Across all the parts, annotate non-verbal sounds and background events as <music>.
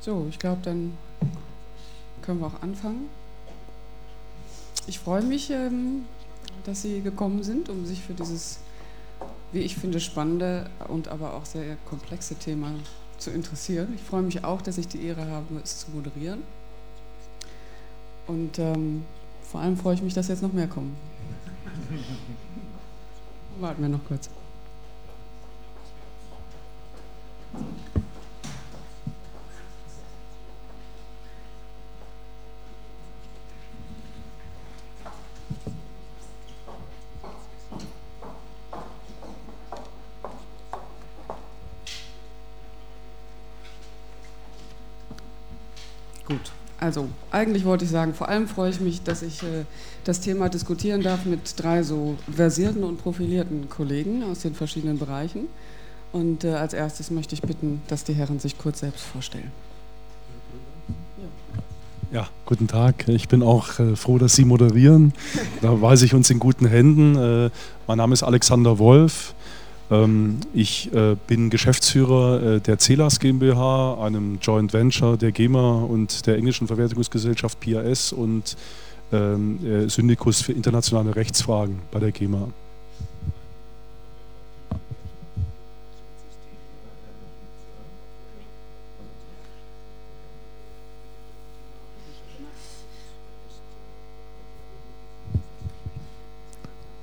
So, ich glaube, dann können wir auch anfangen. Ich freue mich, ähm, dass Sie gekommen sind, um sich für dieses, wie ich finde, spannende und aber auch sehr komplexe Thema zu interessieren. Ich freue mich auch, dass ich die Ehre habe, es zu moderieren. Und ähm, vor allem freue ich mich, dass jetzt noch mehr kommen. <laughs> Warten wir noch kurz. Gut, also eigentlich wollte ich sagen, vor allem freue ich mich, dass ich äh, das Thema diskutieren darf mit drei so versierten und profilierten Kollegen aus den verschiedenen Bereichen. Und äh, als erstes möchte ich bitten, dass die Herren sich kurz selbst vorstellen. Ja, guten Tag. Ich bin auch äh, froh, dass Sie moderieren. Da weiß ich uns in guten Händen. Äh, mein Name ist Alexander Wolf. Ähm, ich äh, bin Geschäftsführer äh, der CELAS GmbH, einem Joint Venture der GEMA und der englischen Verwertungsgesellschaft PAS und ähm, äh, Syndikus für internationale Rechtsfragen bei der GEMA.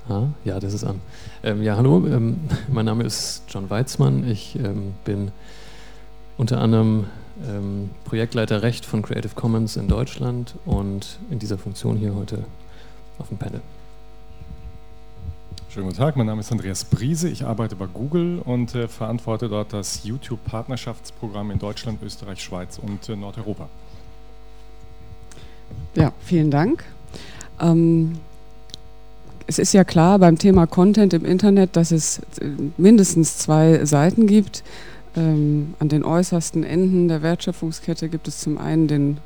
Ah, ja, das ist an. Ähm, ja, hallo, ähm, mein Name ist John Weizmann. Ich ähm, bin unter anderem ähm, Projektleiter Recht von Creative Commons in Deutschland und in dieser Funktion hier heute auf dem Panel. Schönen guten Tag, mein Name ist Andreas Briese. Ich arbeite bei Google und äh, verantworte dort das YouTube-Partnerschaftsprogramm in Deutschland, Österreich, Schweiz und äh, Nordeuropa. Ja, vielen Dank. Ähm, es ist ja klar beim Thema Content im Internet, dass es äh, mindestens zwei Seiten gibt. Ähm, an den äußersten Enden der Wertschöpfungskette gibt es zum einen den,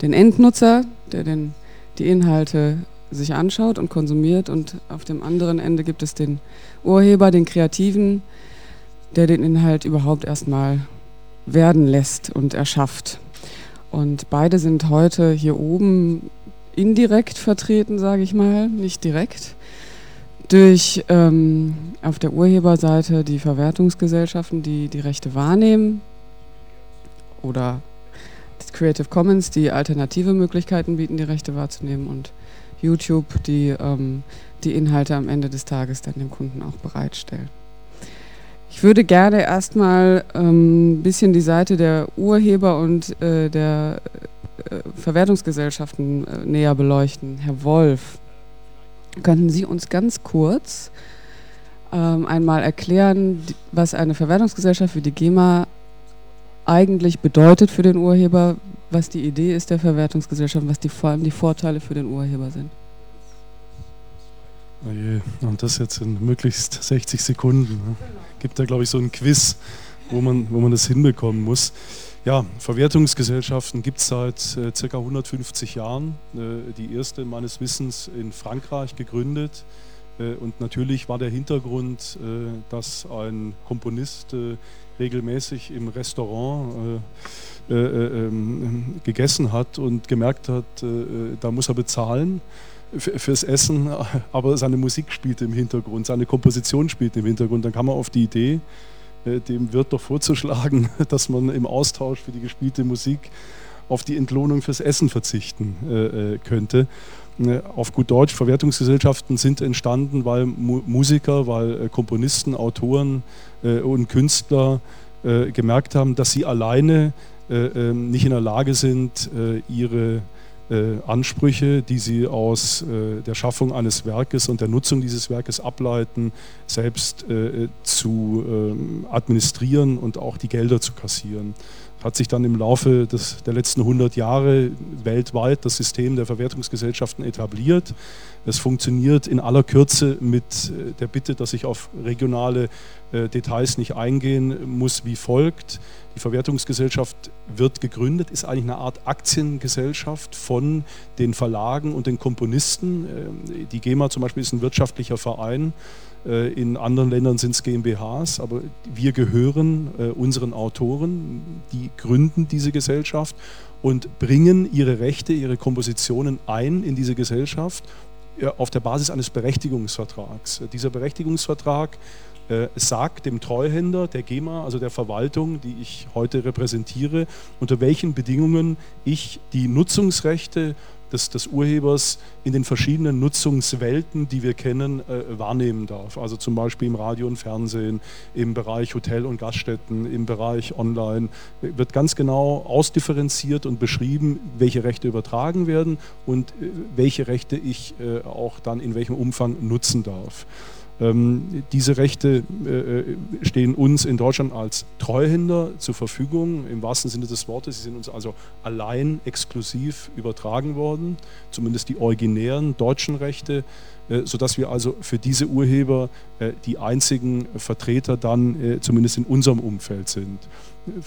den Endnutzer, der den, die Inhalte sich anschaut und konsumiert und auf dem anderen Ende gibt es den Urheber, den Kreativen, der den Inhalt überhaupt erstmal werden lässt und erschafft. Und beide sind heute hier oben indirekt vertreten, sage ich mal, nicht direkt durch ähm, auf der Urheberseite die Verwertungsgesellschaften, die die Rechte wahrnehmen oder Creative Commons, die alternative Möglichkeiten bieten, die Rechte wahrzunehmen und YouTube, die ähm, die Inhalte am Ende des Tages dann dem Kunden auch bereitstellen. Ich würde gerne erstmal ein ähm, bisschen die Seite der Urheber und äh, der äh, Verwertungsgesellschaften äh, näher beleuchten. Herr Wolf, Könnten Sie uns ganz kurz ähm, einmal erklären, was eine Verwertungsgesellschaft wie die GEMA eigentlich bedeutet für den Urheber, was die Idee ist der Verwertungsgesellschaft, was die, vor allem die Vorteile für den Urheber sind? Oh und das jetzt in möglichst 60 Sekunden. Ne? Gibt da, glaube ich, so ein Quiz, wo man, wo man das hinbekommen muss. Ja, Verwertungsgesellschaften gibt es seit äh, ca. 150 Jahren. Äh, die erste meines Wissens in Frankreich gegründet. Äh, und natürlich war der Hintergrund, äh, dass ein Komponist äh, regelmäßig im Restaurant äh, ähm, gegessen hat und gemerkt hat, da muss er bezahlen fürs Essen, <laughs> aber seine Musik spielte im Hintergrund, seine Komposition spielte im Hintergrund. Dann kam er auf die Idee, dem wird doch vorzuschlagen, <laughs> dass man im Austausch für die gespielte Musik auf die Entlohnung fürs Essen verzichten äh, äh, könnte. Auf gut Deutsch, Verwertungsgesellschaften sind entstanden, weil Musiker, weil Komponisten, Autoren und Künstler gemerkt haben, dass sie alleine ähm, nicht in der Lage sind, ihre äh, Ansprüche, die sie aus äh, der Schaffung eines Werkes und der Nutzung dieses Werkes ableiten, selbst äh, zu ähm, administrieren und auch die Gelder zu kassieren. Hat sich dann im Laufe des, der letzten 100 Jahre weltweit das System der Verwertungsgesellschaften etabliert. Es funktioniert in aller Kürze mit äh, der Bitte, dass ich auf regionale äh, Details nicht eingehen muss, wie folgt. Die Verwertungsgesellschaft wird gegründet, ist eigentlich eine Art Aktiengesellschaft von den Verlagen und den Komponisten. Ähm, die GEMA zum Beispiel ist ein wirtschaftlicher Verein in anderen Ländern sind es GmbHs, aber wir gehören äh, unseren Autoren, die gründen diese Gesellschaft und bringen ihre Rechte, ihre Kompositionen ein in diese Gesellschaft auf der Basis eines Berechtigungsvertrags. Dieser Berechtigungsvertrag äh, sagt dem Treuhänder der GEMA, also der Verwaltung, die ich heute repräsentiere, unter welchen Bedingungen ich die Nutzungsrechte des, des Urhebers in den verschiedenen Nutzungswelten, die wir kennen, äh, wahrnehmen darf. Also zum Beispiel im Radio und Fernsehen, im Bereich Hotel und Gaststätten, im Bereich Online, wird ganz genau ausdifferenziert und beschrieben, welche Rechte übertragen werden und äh, welche Rechte ich äh, auch dann in welchem Umfang nutzen darf. Ähm, diese Rechte äh, äh, stehen uns in Deutschland als Treuhänder zur Verfügung, im wahrsten Sinne des Wortes. Sie sind uns also allein exklusiv übertragen worden, zumindest die originären deutschen Rechte, äh, sodass wir also für diese Urheber äh, die einzigen Vertreter dann äh, zumindest in unserem Umfeld sind.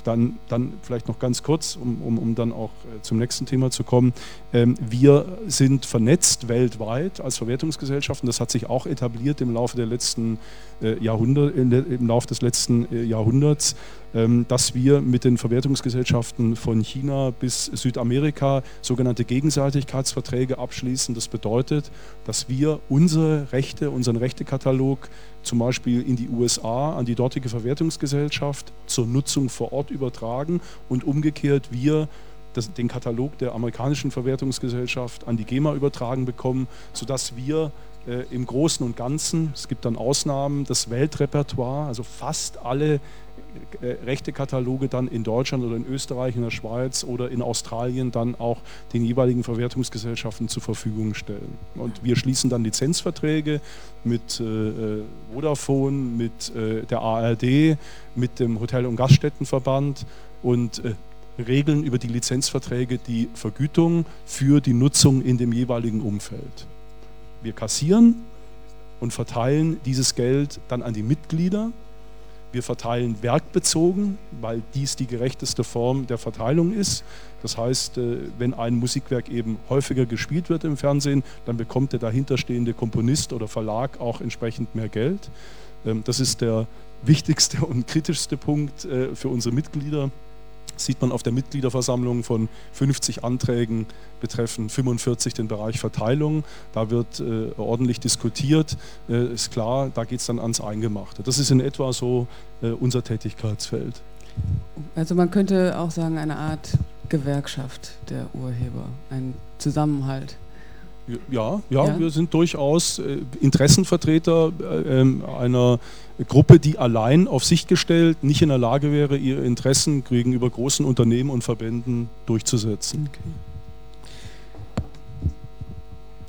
Dann, dann vielleicht noch ganz kurz, um, um, um dann auch äh, zum nächsten Thema zu kommen. Ähm, wir sind vernetzt weltweit als Verwertungsgesellschaften. Das hat sich auch etabliert im Laufe der letzten äh, Jahrhundert, im Laufe des letzten äh, Jahrhunderts. Ähm, dass wir mit den Verwertungsgesellschaften von China bis Südamerika sogenannte Gegenseitigkeitsverträge abschließen. Das bedeutet, dass wir unsere Rechte, unseren Rechtekatalog zum Beispiel in die USA an die dortige Verwertungsgesellschaft zur Nutzung vor Ort übertragen und umgekehrt wir das, den Katalog der amerikanischen Verwertungsgesellschaft an die GEMA übertragen bekommen, sodass wir äh, im Großen und Ganzen, es gibt dann Ausnahmen, das Weltrepertoire, also fast alle äh, Rechtekataloge dann in Deutschland oder in Österreich, in der Schweiz oder in Australien dann auch den jeweiligen Verwertungsgesellschaften zur Verfügung stellen. Und wir schließen dann Lizenzverträge mit äh, äh Vodafone, mit äh, der ARD, mit dem Hotel- und Gaststättenverband und äh, regeln über die Lizenzverträge die Vergütung für die Nutzung in dem jeweiligen Umfeld. Wir kassieren und verteilen dieses Geld dann an die Mitglieder wir verteilen werkbezogen, weil dies die gerechteste Form der Verteilung ist. Das heißt, äh, wenn ein Musikwerk eben häufiger gespielt wird im Fernsehen, dann bekommt der dahinterstehende Komponist oder Verlag auch entsprechend mehr Geld. Ähm, das ist der wichtigste und kritischste Punkt äh, für unsere Mitglieder sieht man auf der Mitgliederversammlung von 50 Anträgen betreffen 45 den Bereich Verteilung. Da wird äh, ordentlich diskutiert, äh, ist klar, da geht es dann ans Eingemachte. Das ist in etwa so äh, unser Tätigkeitsfeld. Also man könnte auch sagen, eine Art Gewerkschaft der Urheber, ein Zusammenhalt. Ja, ja, ja, wir sind durchaus äh, Interessenvertreter äh, ähm, einer Gruppe, die allein auf sich gestellt nicht in der Lage wäre, ihre Interessen gegenüber großen Unternehmen und Verbänden durchzusetzen. Okay.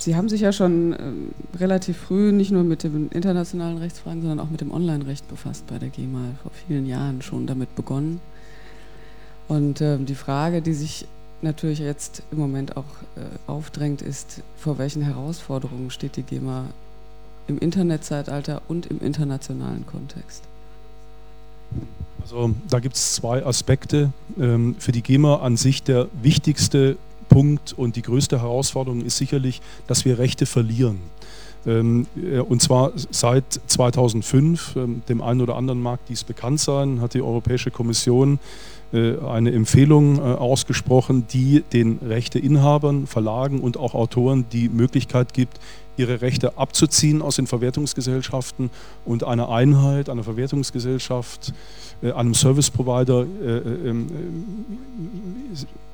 Sie haben sich ja schon äh, relativ früh nicht nur mit den internationalen Rechtsfragen, sondern auch mit dem Online-Recht befasst bei der GEMA, vor vielen Jahren schon damit begonnen. Und äh, die Frage, die sich natürlich jetzt im Moment auch äh, aufdrängt, ist, vor welchen Herausforderungen steht die GEMA im Internetzeitalter und im internationalen Kontext? Also da gibt es zwei Aspekte. Ähm, für die GEMA an sich der wichtigste Punkt und die größte Herausforderung ist sicherlich, dass wir Rechte verlieren. Ähm, äh, und zwar seit 2005, ähm, dem einen oder anderen mag dies bekannt sein, hat die Europäische Kommission äh, eine Empfehlung äh, ausgesprochen, die den Rechteinhabern, Verlagen und auch Autoren die Möglichkeit gibt, ihre Rechte abzuziehen aus den Verwertungsgesellschaften und einer Einheit, einer Verwertungsgesellschaft, einem Service Provider ähm,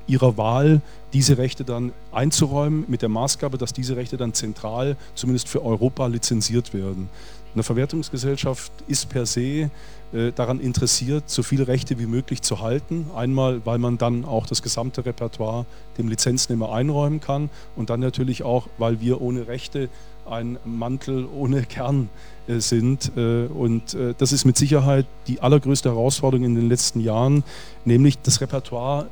ihrer Wahl diese Rechte dann einzuräumen, mit der Maßgabe, dass diese Rechte dann zentral, zumindest für Europa, lizenziert werden. Eine Verwertungsgesellschaft ist per se äh, daran interessiert, so viele Rechte wie möglich zu halten. Einmal, weil man dann auch das gesamte Repertoire dem Lizenznehmer einräumen kann und dann natürlich auch, weil wir ohne Rechte ein Mantel ohne Kern äh, sind. Äh, und äh, das ist mit Sicherheit die allergrößte Herausforderung in den letzten Jahren, nämlich das Repertoire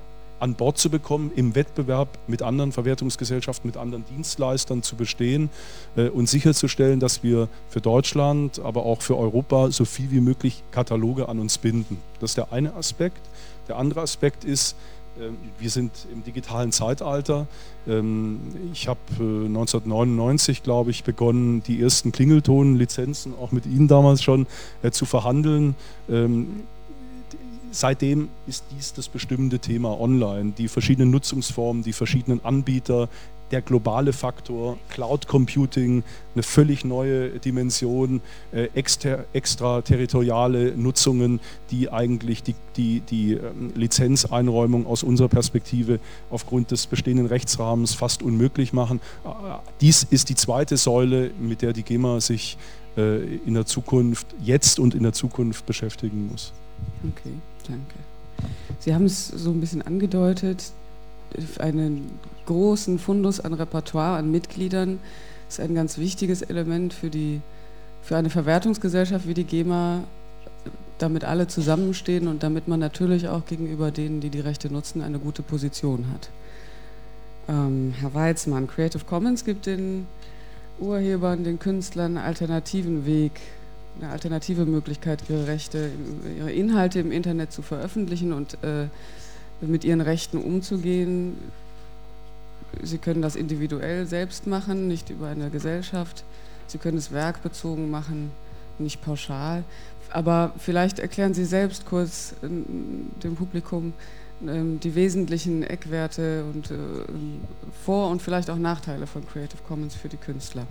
an Bord zu bekommen, im Wettbewerb mit anderen Verwertungsgesellschaften, mit anderen Dienstleistern zu bestehen äh, und sicherzustellen, dass wir für Deutschland, aber auch für Europa so viel wie möglich Kataloge an uns binden. Das ist der eine Aspekt. Der andere Aspekt ist, Ähm, wir sind im digitalen Zeitalter. Ähm, ich habe 1999, glaube ich, begonnen, die ersten Klingelton-Lizenzen auch mit Ihnen damals schon äh, zu verhandeln. Seitdem ist dies das bestimmende Thema online. Die verschiedenen Nutzungsformen, die verschiedenen Anbieter, der globale Faktor, Cloud Computing, eine völlig neue Dimension, äh, exter, extraterritoriale Nutzungen, die eigentlich die, die, die ähm, Lizenzeinräumung aus unserer Perspektive aufgrund des bestehenden Rechtsrahmens fast unmöglich machen. Äh, dies ist die zweite Säule, mit der die GEMA sich äh, in der Zukunft, jetzt und in der Zukunft beschäftigen muss. Okay, danke. Sie haben es so ein bisschen angedeutet, einen großen Fundus an Repertoire, an Mitgliedern ist ein ganz wichtiges Element für, die, für eine Verwertungsgesellschaft wie die GEMA, damit alle zusammenstehen und damit man natürlich auch gegenüber denen, die die Rechte nutzen, eine gute Position hat. Ähm, Herr Weizmann, Creative Commons gibt den Urhebern, den Künstlern einen alternativen Weg, eine alternative Möglichkeit, ihre Rechte, ihre Inhalte im Internet zu veröffentlichen und äh, mit ihren Rechten umzugehen. Sie können das individuell selbst machen, nicht über eine Gesellschaft. Sie können es werkbezogen machen, nicht pauschal. Aber vielleicht erklären Sie selbst kurz äh, dem Publikum ähm, die wesentlichen Eckwerte und äh, Vor- und vielleicht auch Nachteile von Creative Commons für die Künstler.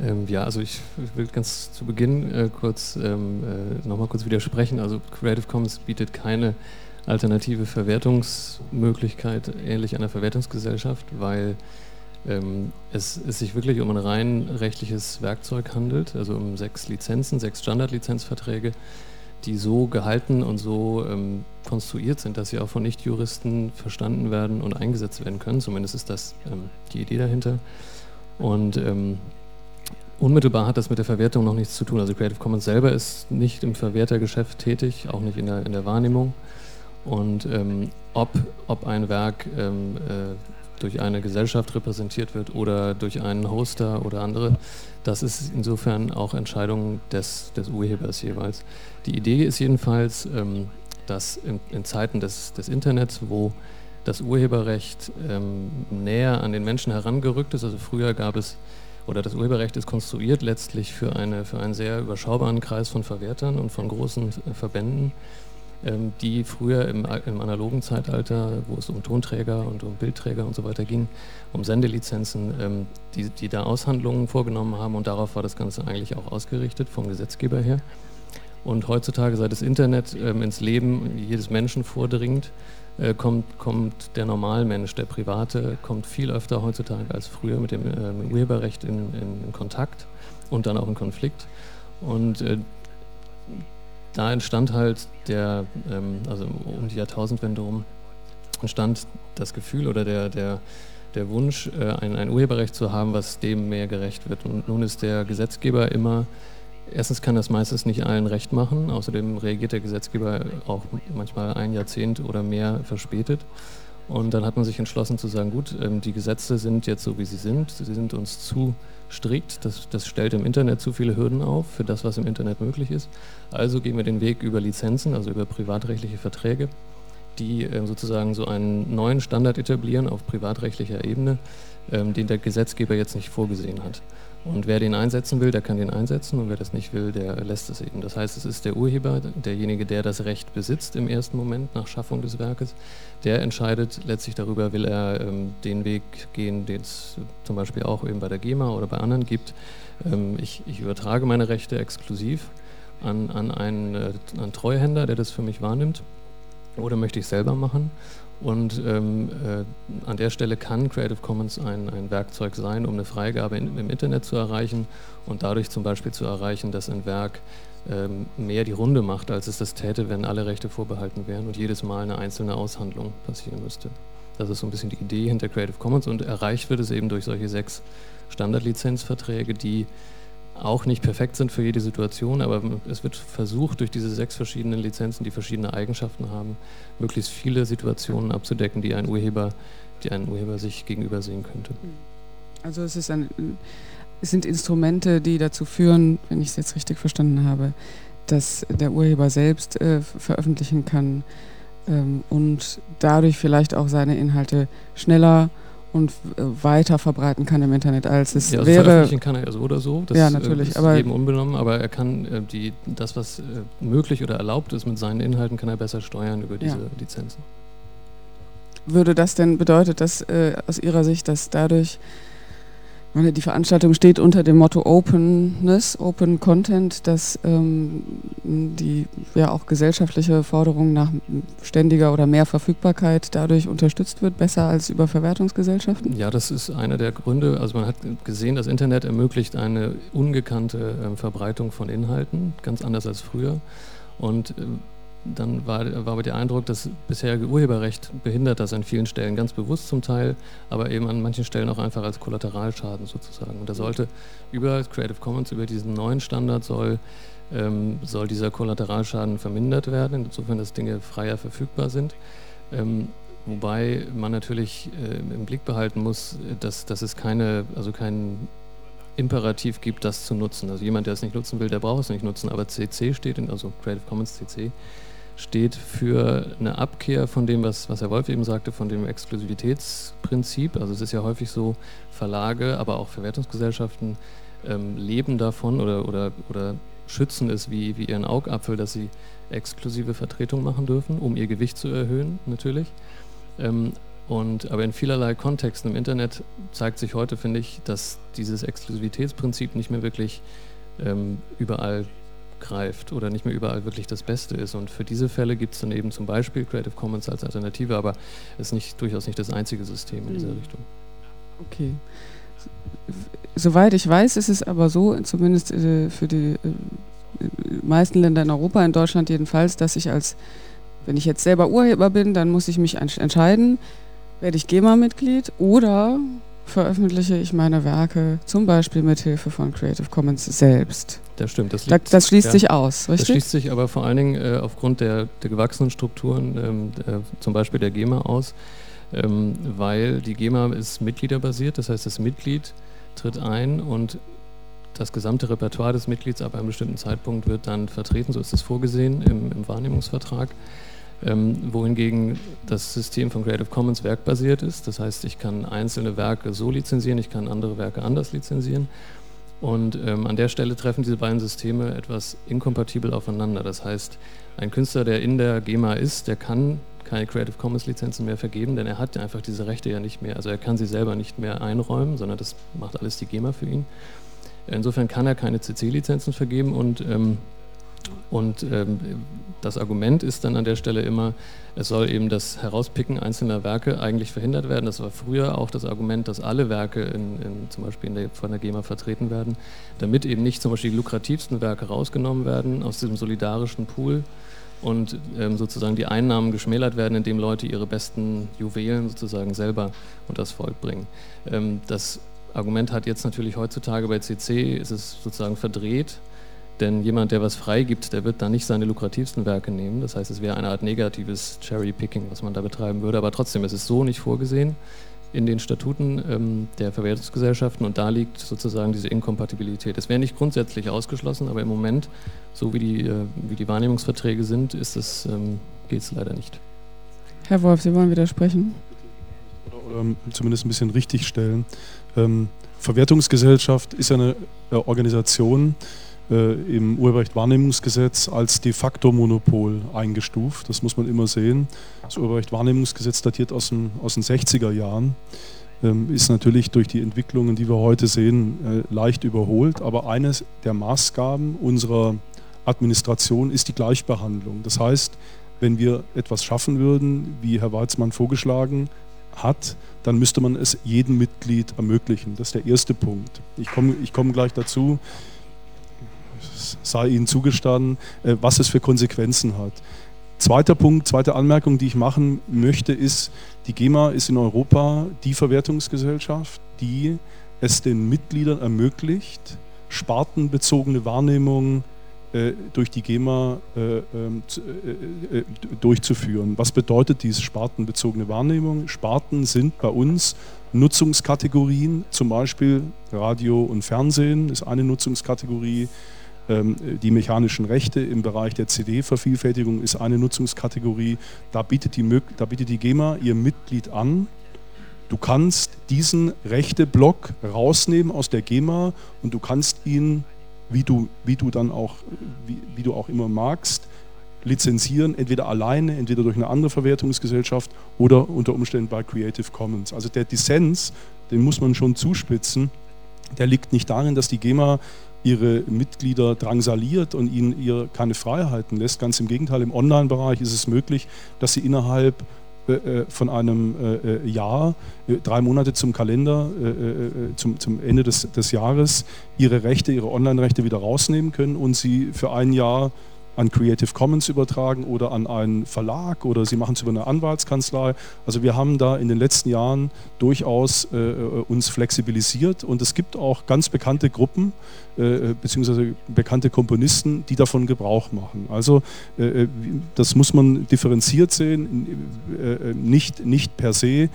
Ähm, ja, also ich will ganz zu Beginn äh, kurz ähm, äh, nochmal kurz widersprechen. Also Creative Commons bietet keine alternative Verwertungsmöglichkeit ähnlich einer Verwertungsgesellschaft, weil ähm, es, es, sich wirklich um ein rein rechtliches Werkzeug handelt, also um sechs Lizenzen, sechs Standardlizenzverträge, die so gehalten und so ähm, konstruiert sind, dass sie auch von Nichtjuristen verstanden werden und eingesetzt werden können. Zumindest ist das ähm, die Idee dahinter. Und ähm, Unmittelbar hat das mit der Verwertung noch nichts zu tun. Also Creative Commons selber ist nicht im Verwertergeschäft tätig, auch nicht in der, in der Wahrnehmung. Und ähm, ob, ob ein Werk ähm, äh, durch eine Gesellschaft repräsentiert wird oder durch einen Hoster oder andere, das ist insofern auch Entscheidung des, des Urhebers jeweils. Die Idee ist jedenfalls, ähm, dass in, in, Zeiten des, des Internets, wo das Urheberrecht ähm, näher an den Menschen herangerückt ist, also früher gab es oder das Urheberrecht ist konstruiert letztlich für, eine, für einen sehr überschaubaren Kreis von Verwertern und von großen äh, Verbänden, ähm, die früher im, im, analogen Zeitalter, wo es um Tonträger und um Bildträger und so weiter ging, um Sendelizenzen, ähm, die, die da Aushandlungen vorgenommen haben und darauf war das Ganze eigentlich auch ausgerichtet vom Gesetzgeber her. Und heutzutage, seit das Internet ähm, ins Leben jedes Menschen vordringt, äh, kommt, kommt der Normalmensch, der Private, kommt viel öfter heutzutage als früher mit dem äh, Urheberrecht in, in, in, Kontakt und dann auch in Konflikt. Und äh, da entstand halt der, ähm, also um die Jahrtausendwende rum, entstand das Gefühl oder der, der, der Wunsch, äh, ein, ein Urheberrecht zu haben, was dem mehr gerecht wird. Und nun ist der Gesetzgeber immer Erstens kann das meistens nicht allen recht machen. Außerdem reagiert der Gesetzgeber auch manchmal ein Jahrzehnt oder mehr verspätet. Und dann hat man sich entschlossen zu sagen, gut, ähm, die Gesetze sind jetzt so, wie sie sind. Sie sind uns zu strikt. Das, das stellt im Internet zu viele Hürden auf für das, was im Internet möglich ist. Also gehen wir den Weg über Lizenzen, also über privatrechtliche Verträge, die ähm, sozusagen so einen neuen Standard etablieren auf privatrechtlicher Ebene, ähm, den der Gesetzgeber jetzt nicht vorgesehen hat. Und wer den einsetzen will, der kann den einsetzen und wer das nicht will, der lässt es eben. Das heißt, es ist der Urheber, derjenige, der das Recht besitzt im ersten Moment nach Schaffung des Werkes, der entscheidet letztlich darüber, will er ähm, den Weg gehen, den es zum Beispiel auch eben bei der GEMA oder bei anderen gibt. Ähm, ich, ich, übertrage meine Rechte exklusiv an, an einen, äh, einen Treuhänder, der das für mich wahrnimmt. Oder möchte ich selber machen? Und ähm, äh, an der Stelle kann Creative Commons ein, ein Werkzeug sein, um eine Freigabe in, im Internet zu erreichen und dadurch zum Beispiel zu erreichen, dass ein Werk ähm, mehr die Runde macht, als es das täte, wenn alle Rechte vorbehalten wären und jedes Mal eine einzelne Aushandlung passieren müsste. Das ist so ein bisschen die Idee hinter Creative Commons und erreicht wird es eben durch solche sechs Standardlizenzverträge, die auch nicht perfekt sind für jede Situation, aber es wird versucht, durch diese sechs verschiedenen Lizenzen, die verschiedene Eigenschaften haben, möglichst viele Situationen abzudecken, die ein Urheber, die ein Urheber sich gegenüber sehen könnte. Also es, ein, es sind Instrumente, die dazu führen, wenn ich es jetzt richtig verstanden habe, dass der Urheber selbst äh, veröffentlichen kann, ähm, und dadurch vielleicht auch seine Inhalte schneller und äh, weiter verbreiten kann im Internet, als es ja, also wäre. Veröffentlichen kann er ja so oder so. Das ja, natürlich, ist aber eben unbenommen, aber er kann äh, die, das, was äh, möglich oder erlaubt ist mit seinen Inhalten, kann er besser steuern über diese ja. Lizenzen. Würde das denn bedeutet, dass äh, aus Ihrer Sicht, dass dadurch meine, die Veranstaltung steht unter dem Motto Openness, Open Content, dass ähm, die ja auch gesellschaftliche Forderung nach ständiger oder mehr Verfügbarkeit dadurch unterstützt wird, besser als über Verwertungsgesellschaften? Ja, das ist einer der Gründe. Also man hat gesehen, das Internet ermöglicht eine ungekannte äh, Verbreitung von Inhalten, ganz anders als früher. Und äh, dann war, war aber der Eindruck, das bisherige Urheberrecht behindert das an vielen Stellen ganz bewusst zum Teil, aber eben an manchen Stellen auch einfach als Kollateralschaden sozusagen. Und da sollte über Creative Commons, über diesen neuen Standard soll, ähm, soll dieser Kollateralschaden vermindert werden, insofern, dass Dinge freier verfügbar sind. Ähm, wobei man natürlich äh, im Blick behalten muss, dass, dass es keine, also kein Imperativ gibt, das zu nutzen. Also jemand, der es nicht nutzen will, der braucht es nicht nutzen, aber CC steht, in, also Creative Commons CC, steht für eine Abkehr von dem, was, was Herr Wolf eben sagte, von dem Exklusivitätsprinzip. Also es ist ja häufig so, Verlage, aber auch Verwertungsgesellschaften ähm, leben davon oder, oder, oder schützen es wie, wie ihren Augapfel, dass sie exklusive Vertretung machen dürfen, um ihr Gewicht zu erhöhen, natürlich. Ähm, und, aber in vielerlei Kontexten im Internet zeigt sich heute, finde ich, dass dieses Exklusivitätsprinzip nicht mehr wirklich ähm, überall greift oder nicht mehr überall wirklich das Beste ist. Und für diese Fälle gibt es dann eben zum Beispiel Creative Commons als Alternative, aber es ist nicht, durchaus nicht das einzige System in dieser mhm. Richtung. Okay. Soweit ich weiß, ist es aber so, zumindest äh, für die äh, meisten Länder in Europa, in Deutschland jedenfalls, dass ich als, wenn ich jetzt selber Urheber bin, dann muss ich mich entscheiden, werde ich GEMA-Mitglied oder veröffentliche ich meine Werke zum Beispiel mit Hilfe von Creative Commons selbst. Das stimmt. Das, liegt, das schließt ja, sich aus, richtig? Das schließt sich aber vor allen Dingen äh, aufgrund der, der, gewachsenen Strukturen, ähm, äh, zum Beispiel der GEMA aus, ähm, weil die GEMA ist mitgliederbasiert, das heißt, das Mitglied tritt ein und das gesamte Repertoire des Mitglieds ab einem bestimmten Zeitpunkt wird dann vertreten, so ist es vorgesehen im, im Wahrnehmungsvertrag. Ähm, wohingegen das System von Creative Commons werkbasiert ist. Das heißt, ich kann einzelne Werke so lizenzieren, ich kann andere Werke anders lizenzieren. Und ähm, an der Stelle treffen diese beiden Systeme etwas inkompatibel aufeinander. Das heißt, ein Künstler, der in der GEMA ist, der kann keine Creative Commons Lizenzen mehr vergeben, denn er hat einfach diese Rechte ja nicht mehr. Also er kann sie selber nicht mehr einräumen, sondern das macht alles die GEMA für ihn. Insofern kann er keine CC-Lizenzen vergeben und ähm, und ähm, das Argument ist dann an der Stelle immer, es soll eben das Herauspicken einzelner Werke eigentlich verhindert werden. Das war früher auch das Argument, dass alle Werke in, in, zum Beispiel der, von der GEMA vertreten werden, damit eben nicht zum Beispiel die lukrativsten Werke rausgenommen werden aus diesem solidarischen Pool und ähm, sozusagen die Einnahmen geschmälert werden, indem Leute ihre besten Juwelen sozusagen selber unter das Volk bringen. Ähm, das Argument hat jetzt natürlich heutzutage bei CC, ist es sozusagen verdreht denn jemand, der was freigibt, der wird da nicht seine lukrativsten Werke nehmen. Das heißt, es wäre eine Art negatives Cherry-Picking, was man da betreiben würde. Aber trotzdem, es ist so nicht vorgesehen in den Statuten ähm, der Verwertungsgesellschaften und da liegt sozusagen diese Inkompatibilität. Es wäre nicht grundsätzlich ausgeschlossen, aber im Moment, so wie die, äh, wie die Wahrnehmungsverträge sind, ist es, ähm, geht es leider nicht. Herr Wolf, Sie wollen widersprechen? Oder, oder zumindest ein bisschen richtigstellen. Ähm, Verwertungsgesellschaft ist eine äh, Organisation, äh, im Urheberrecht-Wahrnehmungsgesetz als de facto Monopol eingestuft. Das muss man immer sehen. Das Urheberrecht-Wahrnehmungsgesetz datiert aus den, aus den 60er Jahren, ähm, ist natürlich durch die Entwicklungen, die wir heute sehen, äh, leicht überholt. Aber eines der Maßgaben unserer Administration ist die Gleichbehandlung. Das heißt, wenn wir etwas schaffen würden, wie Herr Weizmann vorgeschlagen hat, dann müsste man es jedem Mitglied ermöglichen. Das ist der erste Punkt. Ich komme ich komm gleich dazu sei ihnen zugestanden, äh, was es für Konsequenzen hat. Zweiter Punkt, zweite Anmerkung, die ich machen möchte, ist, die GEMA ist in Europa die Verwertungsgesellschaft, die es den Mitgliedern ermöglicht, spartenbezogene Wahrnehmung äh, durch die GEMA äh, ähm, äh, äh, durchzuführen. Was bedeutet diese spartenbezogene Wahrnehmung? Sparten sind bei uns Nutzungskategorien, zum Beispiel Radio und Fernsehen ist eine Nutzungskategorie, die mechanischen Rechte im Bereich der CD-Vervielfältigung ist eine Nutzungskategorie. Da bietet, die, da bietet die GEMA ihr Mitglied an, du kannst diesen Rechteblock rausnehmen aus der GEMA und du kannst ihn, wie du, wie du dann auch, wie, wie du auch immer magst, lizenzieren, entweder alleine, entweder durch eine andere Verwertungsgesellschaft oder unter Umständen bei Creative Commons. Also der Dissens, den muss man schon zuspitzen, der liegt nicht darin, dass die GEMA ihre Mitglieder drangsaliert und ihnen ihr keine Freiheiten lässt. Ganz im Gegenteil, im Online-Bereich ist es möglich, dass sie innerhalb äh, äh, von einem äh, Jahr, drei Monate zum Kalender, zum, Ende des, des Jahres, ihre Rechte, ihre Online-Rechte wieder rausnehmen können und sie für ein Jahr an Creative Commons übertragen oder an einen Verlag oder sie machen es über eine Anwaltskanzlei. Also wir haben da in den letzten Jahren durchaus äh, uns flexibilisiert und es gibt auch ganz bekannte Gruppen äh, beziehungsweise bekannte Komponisten, die davon Gebrauch machen. Also äh, äh das muss man differenziert sehen. Äh, äh, nicht, nicht per se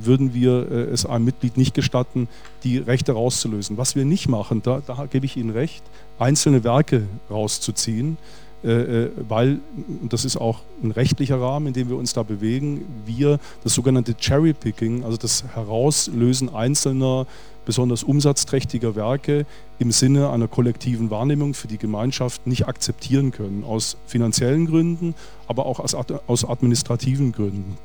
würden wir es einem Mitglied nicht gestatten, die Rechte rauszulösen. Was wir nicht machen, da, da gebe ich Ihnen recht, einzelne Werke rauszuziehen. Äh, äh, weil, und das ist auch ein rechtlicher Rahmen, in dem wir uns da bewegen, wir das sogenannte Cherry-Picking, also das Herauslösen einzelner besonders umsatzträchtiger Werke im Sinne einer kollektiven Wahrnehmung für die Gemeinschaft nicht akzeptieren können, aus finanziellen Gründen, aber auch aus, administrativen Gründen.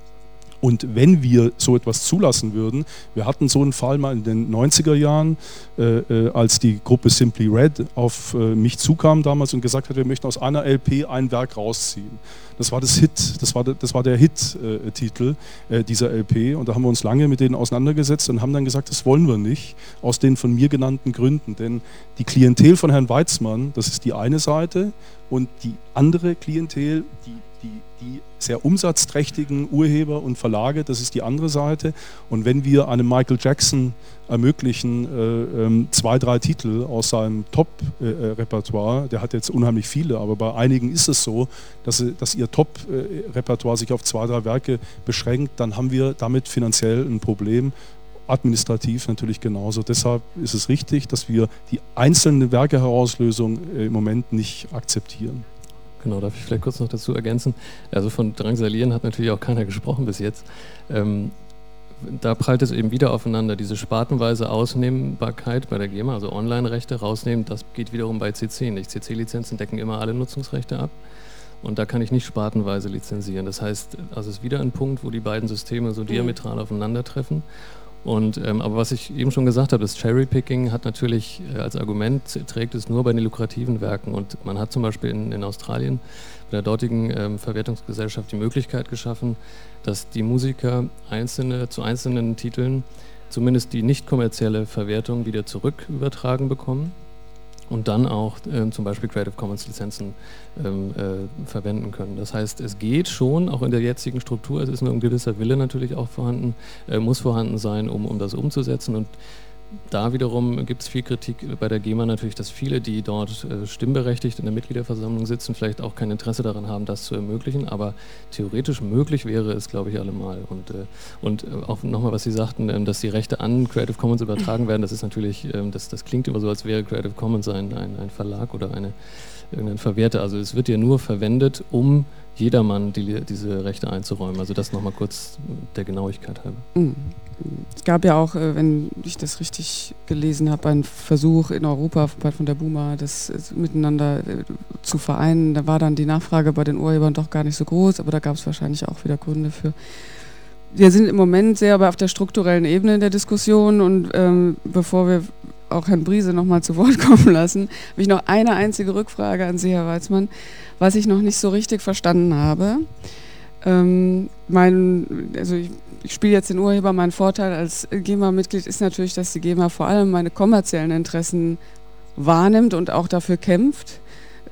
Und wenn wir so etwas zulassen würden, wir hatten so einen Fall mal in den 90er Jahren, äh, äh, als die Gruppe Simply Red auf äh, mich zukam damals und gesagt hat, wir möchten aus einer LP ein Werk rausziehen. Das war das Hit, das war, das war der Hit-Titel äh, dieser LP und da haben wir uns lange mit denen auseinandergesetzt und haben dann gesagt, das wollen wir nicht, aus den von mir genannten Gründen. Denn die Klientel von Herrn Weizmann, das ist die eine Seite und die andere Klientel, die die, die sehr umsatzträchtigen Urheber und Verlage, das ist die andere Seite. Und wenn wir einem Michael Jackson ermöglichen, äh, äh, zwei, drei Titel aus seinem Top-Repertoire, der hat jetzt unheimlich viele, aber bei einigen ist es so, dass, ihr Top-Repertoire sich auf zwei, drei Werke beschränkt, dann haben wir damit finanziell ein Problem administrativ natürlich genauso. Deshalb ist es richtig, dass wir die einzelne Werkeherauslösung äh, im Moment nicht akzeptieren. Genau, darf ich vielleicht kurz noch dazu ergänzen? Also von Drangsalieren hat natürlich auch keiner gesprochen bis jetzt. Ähm, da prallt es eben wieder aufeinander. Diese spartenweise Ausnehmbarkeit bei der GEMA, also Online-Rechte rausnehmen, das geht wiederum bei CC nicht. CC-Lizenzen decken immer alle Nutzungsrechte ab. Und da kann ich nicht spartenweise lizenzieren. Das heißt, also es ist wieder ein Punkt, wo die beiden Systeme so mhm. diametral aufeinandertreffen. Und, ähm, aber was ich eben schon gesagt habe, das Cherry-Picking hat natürlich äh, als Argument, trägt es nur bei den lukrativen Werken. Und man hat zum Beispiel in, in Australien bei der dortigen ähm, Verwertungsgesellschaft die Möglichkeit geschaffen, dass die Musiker einzelne, zu einzelnen Titeln zumindest die nicht kommerzielle Verwertung wieder zurück übertragen bekommen und dann auch äh, zum Beispiel Creative Commons Lizenzen ähm, äh, verwenden können. Das heißt, es geht schon, auch in der jetzigen Struktur, es ist nur ein gewisser Wille natürlich auch vorhanden, äh, muss vorhanden sein, um, um das umzusetzen und da wiederum gibt es viel Kritik bei der GEMA natürlich, dass viele, die dort äh, stimmberechtigt in der Mitgliederversammlung sitzen, vielleicht auch kein Interesse daran haben, das zu ermöglichen. Aber theoretisch möglich wäre es, glaube ich, allemal. Und, äh, und äh, auch nochmal, was Sie sagten, ähm, dass die Rechte an Creative Commons übertragen werden, das ist natürlich, ähm, das, das klingt immer so, als wäre Creative Commons ein, ein, ein Verlag oder eine, irgendein Verwerter. Also es wird ja nur verwendet, um jedermann die, diese Rechte einzuräumen. Also das nochmal kurz der Genauigkeit halber. Mhm. Es gab ja auch, äh, wenn ich das richtig gelesen habe, einen Versuch in Europa von der Buma, das miteinander äh, zu vereinen. Da war dann die Nachfrage bei den Urhebern doch gar nicht so groß, aber da gab es wahrscheinlich auch wieder Gründe für. Wir sind im Moment sehr aber auf der strukturellen Ebene in der Diskussion und ähm, bevor wir auch Herrn Briese nochmal zu Wort <laughs> kommen lassen, habe ich noch eine einzige Rückfrage an Sie, Herr Weizmann, was ich noch nicht so richtig verstanden habe. Ähm, mein, also ich, ich spiele jetzt den Urheber. Mein Vorteil als GEMA-Mitglied ist natürlich, dass die GEMA vor allem meine kommerziellen Interessen wahrnimmt und auch dafür kämpft,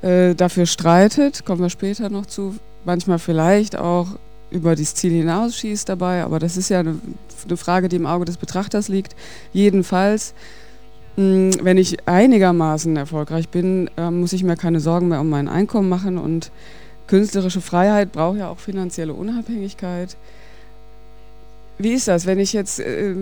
äh, dafür streitet. Kommen wir später noch zu. Manchmal vielleicht auch über das Ziel hinausschießt dabei, aber das ist ja eine, eine Frage, die im Auge des Betrachters liegt. Jedenfalls wenn ich einigermaßen erfolgreich bin, ähm, muss ich mir keine Sorgen mehr um mein Einkommen machen und künstlerische Freiheit braucht ja auch finanzielle Unabhängigkeit. wie ist das, wenn ich jetzt äh,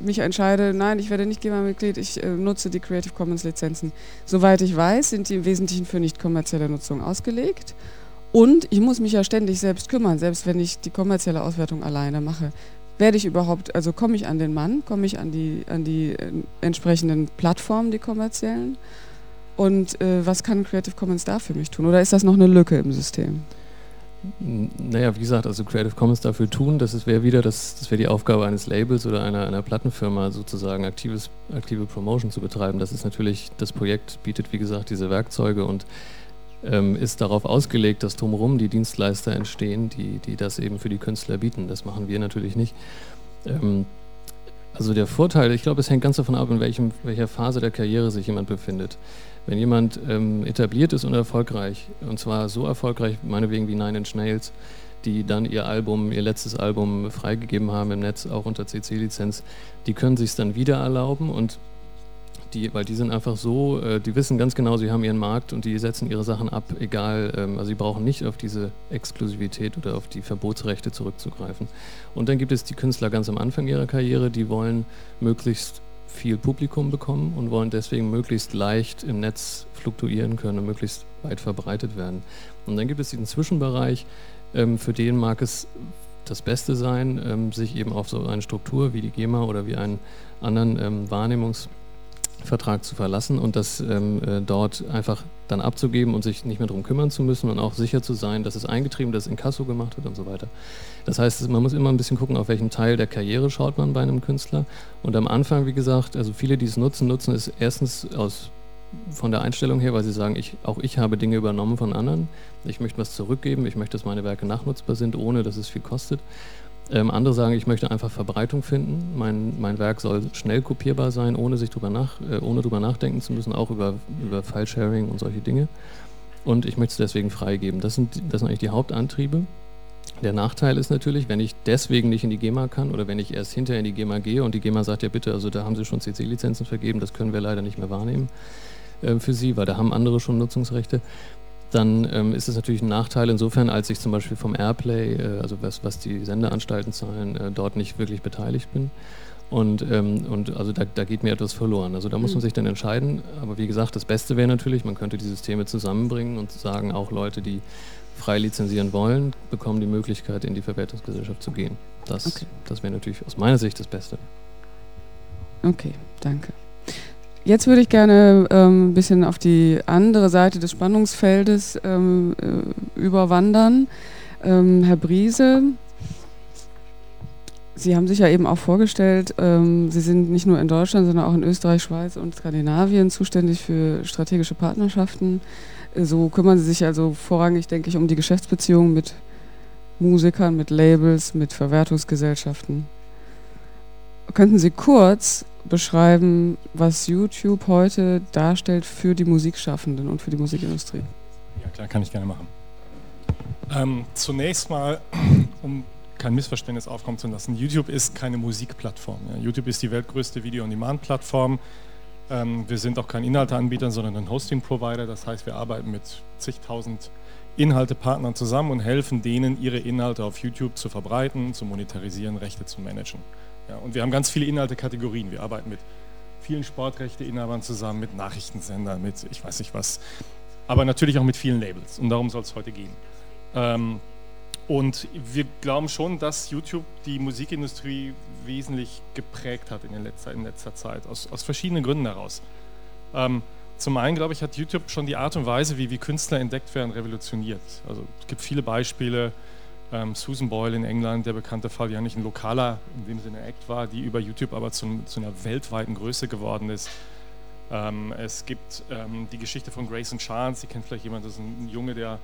mich entscheide, nein, ich werde nicht GEMA-Mitglied, ich äh, nutze die Creative Commons-Lizenzen. Soweit ich weiß, sind die im Wesentlichen für nicht kommerzielle Nutzung ausgelegt. Und ich muss mich ja ständig selbst kümmern, selbst wenn ich die kommerzielle Auswertung alleine mache. Werde ich überhaupt, also komme ich an den Mann, komme ich an die, an die äh, entsprechenden Plattformen, die kommerziellen? Und äh, was kann Creative Commons da für mich tun? Oder ist das noch eine Lücke im System? Naja, wie gesagt, also Creative Commons dafür tun, das wäre wieder, das, das wäre die Aufgabe eines Labels oder einer, einer Plattenfirma, sozusagen aktives, aktive Promotion zu betreiben. Das ist natürlich, das Projekt bietet, wie gesagt, diese Werkzeuge und ähm, ist darauf ausgelegt, dass drumherum die Dienstleister entstehen, die, die das eben für die Künstler bieten. Das machen wir natürlich nicht. Ähm, also der Vorteil, ich glaube, es hängt ganz davon ab, in welchem, welcher Phase der Karriere sich jemand befindet. Wenn jemand ähm, etabliert ist und erfolgreich, und zwar so erfolgreich, meinetwegen wie Nine Inch Nails, die dann ihr Album, ihr letztes Album freigegeben haben im Netz, auch unter CC-Lizenz, die können sich es dann wieder erlauben und die, weil die sind einfach so, äh, die wissen ganz genau, sie haben ihren Markt und die setzen ihre Sachen ab, egal, ähm, also sie brauchen nicht auf diese Exklusivität oder auf die Verbotsrechte zurückzugreifen. Und dann gibt es die Künstler ganz am Anfang ihrer Karriere, die wollen möglichst viel Publikum bekommen und wollen deswegen möglichst leicht im Netz fluktuieren können und möglichst weit verbreitet werden. Und dann gibt es diesen Zwischenbereich, ähm, für den mag es das Beste sein, ähm, sich eben auf so eine Struktur wie die GEMA oder wie einen anderen ähm, Wahrnehmungsvertrag zu verlassen und das ähm, äh, dort einfach dann abzugeben und sich nicht mehr darum kümmern zu müssen und auch sicher zu sein, dass es eingetrieben, dass es in Kasso gemacht wird und so weiter. Das heißt, man muss immer ein bisschen gucken, auf welchen Teil der Karriere schaut man bei einem Künstler. Und am Anfang, wie gesagt, also viele, die es nutzen, nutzen es erstens aus von der Einstellung her, weil sie sagen, ich, auch ich habe Dinge übernommen von anderen. Ich möchte was zurückgeben, ich möchte, dass meine Werke nachnutzbar sind, ohne dass es viel kostet. Ähm, andere sagen, ich möchte einfach Verbreitung finden. Mein, mein Werk soll schnell kopierbar sein, ohne sich drüber nach, äh, ohne drüber nachdenken zu müssen, auch über, über File-Sharing und solche Dinge. Und ich möchte es deswegen freigeben. Das sind, das sind eigentlich die Hauptantriebe. Der Nachteil ist natürlich, wenn ich deswegen nicht in die GEMA kann oder wenn ich erst hinterher in die GEMA gehe und die GEMA sagt, ja bitte, also da haben Sie schon CC-Lizenzen vergeben, das können wir leider nicht mehr wahrnehmen äh, für Sie, weil da haben andere schon Nutzungsrechte, dann ähm, ist es natürlich ein Nachteil insofern, als ich zum Beispiel vom Airplay, äh, also was, was die Sendeanstalten zahlen, äh, dort nicht wirklich beteiligt bin. Und, ähm, und also da, da, geht mir etwas verloren. Also da muss man mhm. sich dann entscheiden. Aber wie gesagt, das Beste wäre natürlich, man könnte die Systeme zusammenbringen und sagen, auch Leute, die frei lizenzieren wollen, bekommen die Möglichkeit, in die Verwertungsgesellschaft zu gehen. Das, okay. das wäre natürlich aus meiner Sicht das Beste. Okay, danke. Jetzt würde ich gerne ähm, ein bisschen auf die andere Seite des Spannungsfeldes ähm, äh, überwandern. Ähm, Herr Briese, Sie haben sich ja eben auch vorgestellt, ähm, Sie sind nicht nur in Deutschland, sondern auch in Österreich, Schweiz und Skandinavien zuständig für strategische Partnerschaften. So kümmern Sie sich also vorrangig, denke ich, um die Geschäftsbeziehungen mit Musikern, mit Labels, mit Verwertungsgesellschaften. Könnten Sie kurz beschreiben, was YouTube heute darstellt für die Musikschaffenden und für die Musikindustrie? Ja, klar, kann ich gerne machen. Ähm, zunächst mal, <clears throat> um kein Missverständnis aufkommen zu lassen, YouTube ist keine Musikplattform. Ja. YouTube ist die weltgrößte Video-on-Demand-Plattform. Ähm, wir sind auch kein Inhalteanbieter, sondern ein Hosting-Provider. Das heißt, wir arbeiten mit zigtausend Inhaltepartnern zusammen und helfen denen, ihre Inhalte auf YouTube zu verbreiten, zu monetarisieren, Rechte zu managen. Ja, und wir haben ganz viele Inhaltekategorien. Wir arbeiten mit vielen Sportrechteinhabern zusammen, mit Nachrichtensendern, mit ich weiß nicht was, aber natürlich auch mit vielen Labels. Und darum soll es heute gehen. Ähm, und wir glauben schon, dass YouTube die Musikindustrie wesentlich geprägt hat in, letzter, in letzter Zeit, aus, aus, verschiedenen Gründen heraus. Ähm, zum einen, glaube ich, hat YouTube schon die Art und Weise, wie, wie Künstler entdeckt werden, revolutioniert. Also es gibt viele Beispiele, ähm, Susan Boyle in England, der bekannte Fall, die ja nicht ein lokaler, in dem Sinne Act war, die über YouTube aber zu, zu einer weltweiten Größe geworden ist. Ähm, es gibt ähm, die Geschichte von Grayson Chance, die kennt vielleicht jemand, das ist ein Junge, der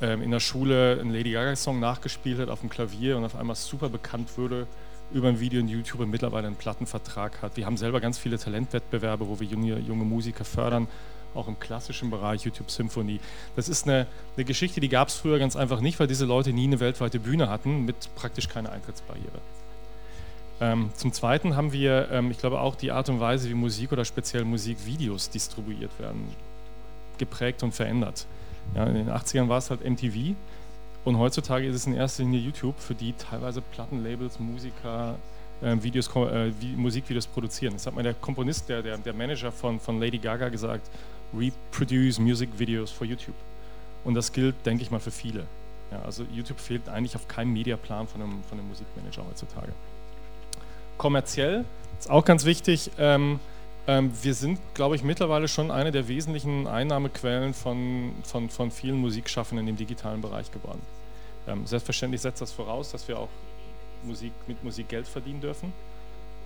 ähm, in der Schule einen Lady Gaga-Song nachgespielt hat auf dem Klavier und auf einmal super bekannt wurde über ein Video in YouTube und mittlerweile einen Plattenvertrag hat. Wir haben selber ganz viele Talentwettbewerbe, wo wir junge, junge Musiker fördern auch im klassischen Bereich YouTube Symphony. Das ist eine, eine Geschichte, die gab es früher ganz einfach nicht, weil diese Leute nie eine weltweite Bühne hatten mit praktisch keiner Eintrittsbarriere. Ähm, zum Zweiten haben wir, ähm, ich glaube, auch die Art und Weise, wie Musik oder speziell Musikvideos distribuiert werden, geprägt und verändert. Ja, in den 80ern war es halt MTV Und heutzutage ist es in erster Linie YouTube, für die teilweise Plattenlabels, Musiker, äh, Videos, äh, Musikvideos produzieren. Das hat mir der Komponist, der, der, der Manager von, von Lady Gaga gesagt, we produce music videos for YouTube. Und das gilt, denke ich mal, für viele. Ja, also YouTube fehlt eigentlich auf keinem Mediaplan von einem, von einem Musikmanager heutzutage. Kommerziell ist auch ganz wichtig. Ähm, ähm, wir sind, glaube ich, mittlerweile schon eine der wesentlichen Einnahmequellen von, von, von vielen Musikschaffenden im digitalen Bereich geworden. Ähm, selbstverständlich setzt das voraus, dass wir auch Musik, mit Musik Geld verdienen dürfen.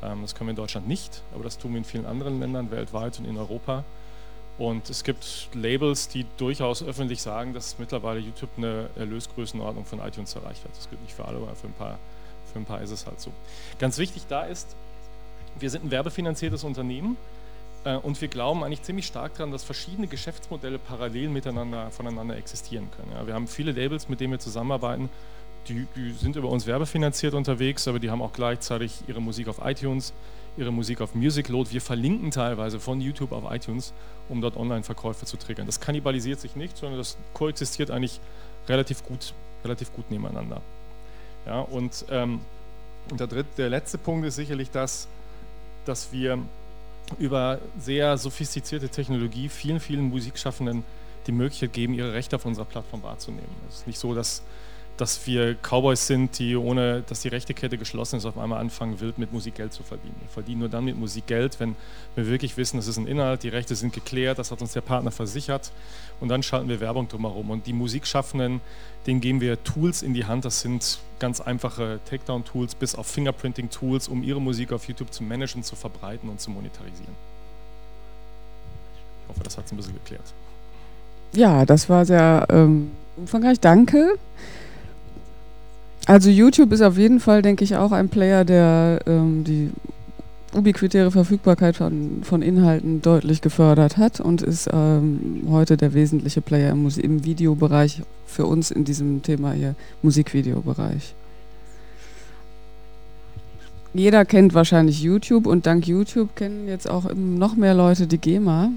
Ähm, das können wir in Deutschland nicht, aber das tun wir in vielen anderen Ländern weltweit und in Europa. Und es gibt Labels, die durchaus öffentlich sagen, dass mittlerweile YouTube eine Erlösgrößenordnung von iTunes erreicht hat. Das gilt nicht für alle, aber für ein paar, für ein paar ist es halt so. Ganz wichtig da ist, wir sind ein werbefinanziertes Unternehmen äh, und wir glauben eigentlich ziemlich stark daran, dass verschiedene Geschäftsmodelle parallel miteinander voneinander existieren können. Ja, wir haben viele Labels, mit denen wir zusammenarbeiten, die, die, sind über uns werbefinanziert unterwegs, aber die haben auch gleichzeitig ihre Musik auf iTunes, ihre Musik auf Music Load. Wir verlinken teilweise von YouTube auf iTunes, um dort Online-Verkäufe zu triggern. Das kannibalisiert sich nicht, sondern das koexistiert eigentlich relativ gut, relativ gut nebeneinander. Ja, und ähm, der, dritte, der letzte Punkt ist sicherlich das, dass wir über sehr sophistizierte Technologie vielen, vielen Musikschaffenden die Möglichkeit geben, ihre Rechte auf unserer Plattform wahrzunehmen. Es ist nicht so, dass dass wir Cowboys sind, die ohne, dass die Rechtekette geschlossen ist, auf einmal anfangen, wild mit Musik Geld zu verdienen. Wir verdienen nur dann mit Musik Geld, wenn wir wirklich wissen, das ist ein Inhalt, die Rechte sind geklärt, das hat uns der Partner versichert und dann schalten wir Werbung drumherum. Und die Musikschaffenden, denen geben wir Tools in die Hand, das sind ganz einfache Takedown-Tools bis auf Fingerprinting-Tools, um ihre Musik auf YouTube zu managen, zu verbreiten und zu monetarisieren. Ich hoffe, das hat es ein bisschen geklärt. Ja, das war sehr ähm, umfangreich. Danke. Also YouTube ist auf jeden Fall, denke ich, auch ein Player, der ähm, die ubiquitäre Verfügbarkeit von, von Inhalten deutlich gefördert hat und ist ähm, heute der wesentliche Player im, im Videobereich für uns in diesem Thema hier, Musikvideobereich. Jeder kennt wahrscheinlich YouTube und dank YouTube kennen jetzt auch noch mehr Leute die GEMA.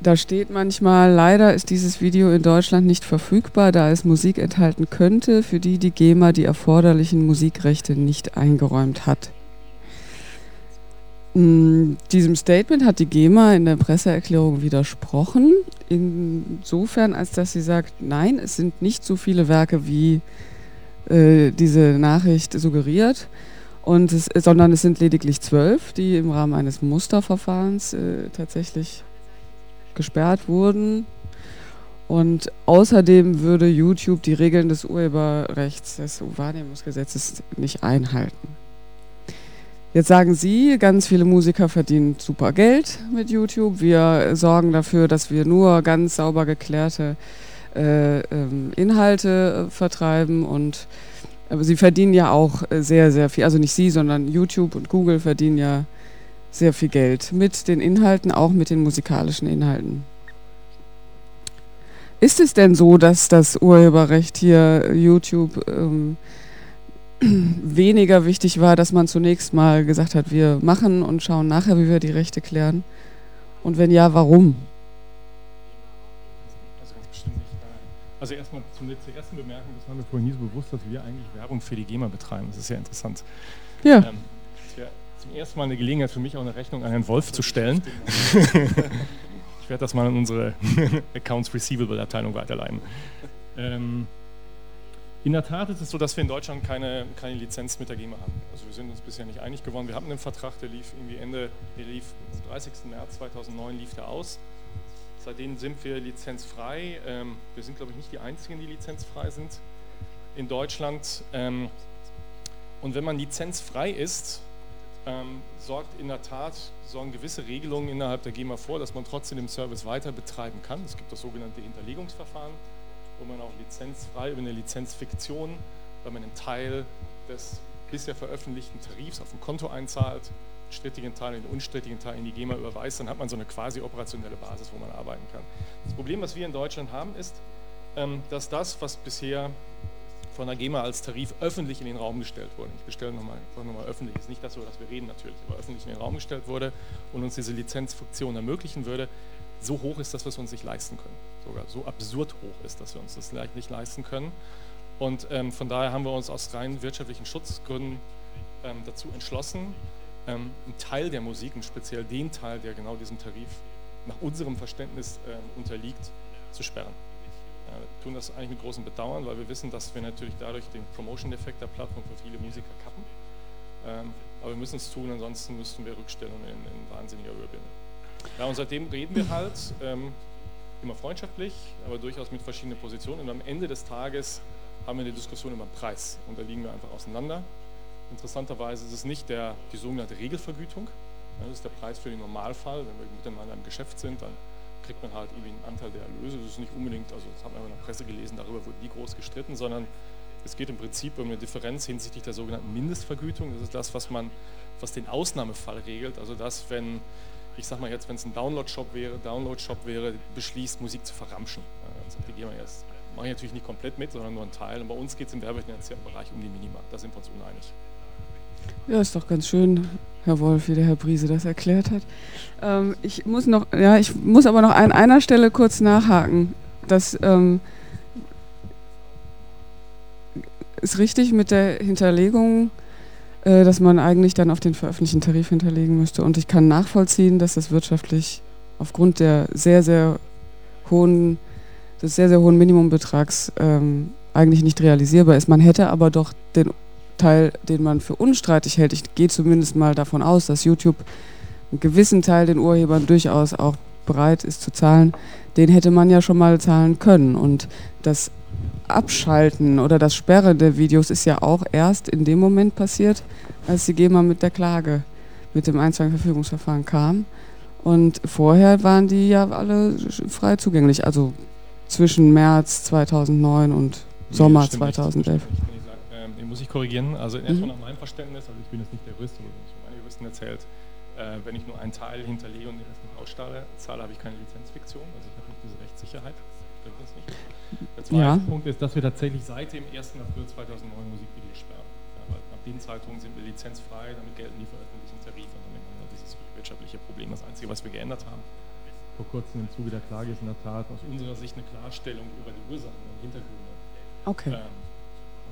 Da steht manchmal, leider ist dieses Video in Deutschland nicht verfügbar, da es Musik enthalten könnte, für die die GEMA die erforderlichen Musikrechte nicht eingeräumt hat. In diesem Statement hat die GEMA in der Presseerklärung widersprochen, insofern als dass sie sagt, nein, es sind nicht so viele Werke, wie äh, diese Nachricht suggeriert, und es, sondern es sind lediglich zwölf, die im Rahmen eines Musterverfahrens äh, tatsächlich gesperrt wurden. Und außerdem würde YouTube die Regeln des Urheberrechts, des Wahrnehmungsgesetzes nicht einhalten. Jetzt sagen Sie, ganz viele Musiker verdienen super Geld mit YouTube. Wir sorgen dafür, dass wir nur ganz sauber geklärte äh, ähm, Inhalte äh, vertreiben. Und, aber Sie verdienen ja auch sehr, sehr viel. Also nicht Sie, sondern YouTube und Google verdienen ja sehr viel Geld mit den Inhalten, auch mit den musikalischen Inhalten. Ist es denn so, dass das Urheberrecht hier YouTube ähm, <clears throat> weniger wichtig war, dass man zunächst mal gesagt hat, wir machen und schauen nachher, wie wir die Rechte klären? Und wenn ja, warum? Also erstmal zum, zur ersten Bemerkung, das war mir vorhin nie so bewusst, dass wir eigentlich Werbung für die GEMA betreiben. Das ist sehr interessant. Ja. Ähm, zum ersten Mal eine Gelegenheit für mich, auch eine Rechnung an Herrn Wolf zu stellen. <laughs> ich werde das mal an unsere Accounts Receivable Abteilung weiterleiten. Ähm, in der Tat ist es so, dass wir in Deutschland keine, keine Lizenz mit der GEMA haben. Also wir sind uns bisher nicht einig geworden. Wir hatten einen Vertrag, der lief irgendwie Ende, der lief am 30. März 2009 lief der aus. Seitdem sind wir lizenzfrei. Ähm, wir sind, glaube ich, nicht die Einzigen, die lizenzfrei sind in Deutschland. Ähm, und wenn man lizenzfrei ist, ähm, sorgt in der Tat, sorgen gewisse Regelungen innerhalb der GEMA vor, dass man trotzdem den Service weiter betreiben kann. Es gibt das sogenannte Hinterlegungsverfahren, wo man auch lizenzfrei über eine Lizenzfiktion, wenn man einen Teil des bisher veröffentlichten Tarifs auf ein Konto einzahlt, den strittigen Teil und den unstrittigen Teil in die GEMA überweist, dann hat man so eine quasi operationelle Basis, wo man arbeiten kann. Das Problem, was wir in Deutschland haben, ist, ähm, dass das, was bisher von der GEMA als Tarif öffentlich in den Raum gestellt wurde. Ich bestelle nochmal noch mal öffentlich, ist nicht das so, dass wir reden natürlich, aber öffentlich in den Raum gestellt wurde und uns diese Lizenzfunktion ermöglichen würde, so hoch ist, dass wir es uns nicht leisten können. Sogar so absurd hoch ist, dass wir uns das vielleicht nicht leisten können. Und ähm, von daher haben wir uns aus rein wirtschaftlichen Schutzgründen ähm, dazu entschlossen, ähm, einen Teil der Musik, und speziell den Teil, der genau diesem Tarif nach unserem Verständnis ähm, unterliegt, zu sperren. Wir tun das eigentlich mit großem Bedauern, weil wir wissen, dass wir natürlich dadurch den Promotion-Effekt der Plattform für viele Musiker kappen. Ähm, aber wir müssen es tun, ansonsten müssten wir Rückstellungen in, in wahnsinniger Höhe bilden. Ja, und seitdem reden wir halt ähm, immer freundschaftlich, aber durchaus mit verschiedenen Positionen. Und am Ende des Tages haben wir eine Diskussion über den Preis und da liegen wir einfach auseinander. Interessanterweise ist es nicht der, die sogenannte Regelvergütung, das ist der Preis für den Normalfall. Wenn wir miteinander im Geschäft sind, dann kriegt man halt irgendwie einen Anteil der Erlöse. Das ist nicht unbedingt, also das haben wir in der Presse gelesen, darüber wurde nie groß gestritten, sondern es geht im Prinzip um eine Differenz hinsichtlich der sogenannten Mindestvergütung. Das ist das, was man, was den Ausnahmefall regelt. Also das, wenn, ich sag mal jetzt, wenn es ein Download-Shop wäre, Download-Shop wäre, beschließt, Musik zu verramschen. Dann sagt die GEMA jetzt, mache ich natürlich nicht komplett mit, sondern nur einen Teil. Und bei uns geht es im werbefinanziellen Bereich um die Minima. Da sind wir uns uneinig. Ja, ist doch ganz schön, Herr Wolf, wie der Herr Brise das erklärt hat. Ähm, ich muss noch, ja, ich muss aber noch an einer Stelle kurz nachhaken. Das ähm, ist richtig mit der Hinterlegung, äh, dass man eigentlich dann auf den veröffentlichten Tarif hinterlegen müsste. Und ich kann nachvollziehen, dass das wirtschaftlich aufgrund der sehr, sehr hohen, des sehr, sehr hohen Minimumbetrags ähm, eigentlich nicht realisierbar ist. Man hätte aber doch den Teil, den man für unstreitig hält, ich gehe zumindest mal davon aus, dass YouTube einen gewissen Teil den Urhebern durchaus auch bereit ist zu zahlen, den hätte man ja schon mal zahlen können. Und das Abschalten oder das Sperren der Videos ist ja auch erst in dem Moment passiert, als die GEMA mit der Klage, mit dem Einzwangverfügungsverfahren kam. Und vorher waren die ja alle frei zugänglich, also zwischen März 2009 und Sommer nee, 2011 muss ich korrigieren. Also erstmal mhm. nach meinem Verständnis, also ich bin jetzt nicht der Jurist, aber ich meine Juristen erzählt, äh, wenn ich nur einen Teil hinterlege und den Rest nicht auszahle, zahle, habe ich keine Lizenzfiktion, also ich habe nicht diese Rechtssicherheit. Stimmt das nicht? Der zweite ja. Punkt ist, dass wir tatsächlich seit dem 1. April 2009 Musikvideos sperren. Ja, ab dem Zeitpunkt sind wir lizenzfrei, damit gelten die veröffentlichten Tarife und damit haben wir dieses wirtschaftliche Problem. Das Einzige, was wir geändert haben, vor kurzem im Zuge der Klage ist in der Tat aus unserer Sicht eine Klarstellung über die Ursachen und Hintergründe. Okay. Ähm,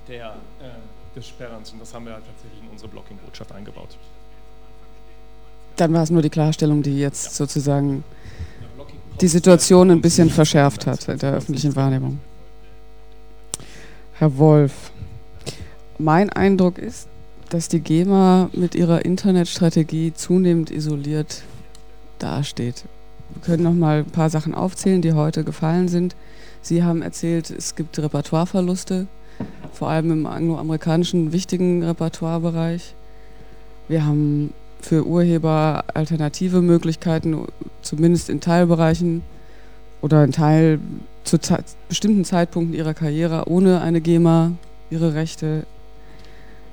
der, äh, des Sperrens. Und das haben wir halt tatsächlich in unsere Blocking-Botschaft eingebaut. Dann war es nur die Klarstellung, die jetzt ja. sozusagen die Situation ein bisschen verschärft hat in der öffentlichen Wahrnehmung. Herr Wolf, mein Eindruck ist, dass die GEMA mit ihrer Internetstrategie zunehmend isoliert dasteht. Wir können noch mal ein paar Sachen aufzählen, die heute gefallen sind. Sie haben erzählt, es gibt Repertoireverluste vor allem im angloamerikanischen wichtigen Repertoirebereich. Wir haben für Urheber alternative Möglichkeiten, zumindest in Teilbereichen oder in Teil zu bestimmten Zeitpunkten ihrer Karriere ohne eine GEMA ihre Rechte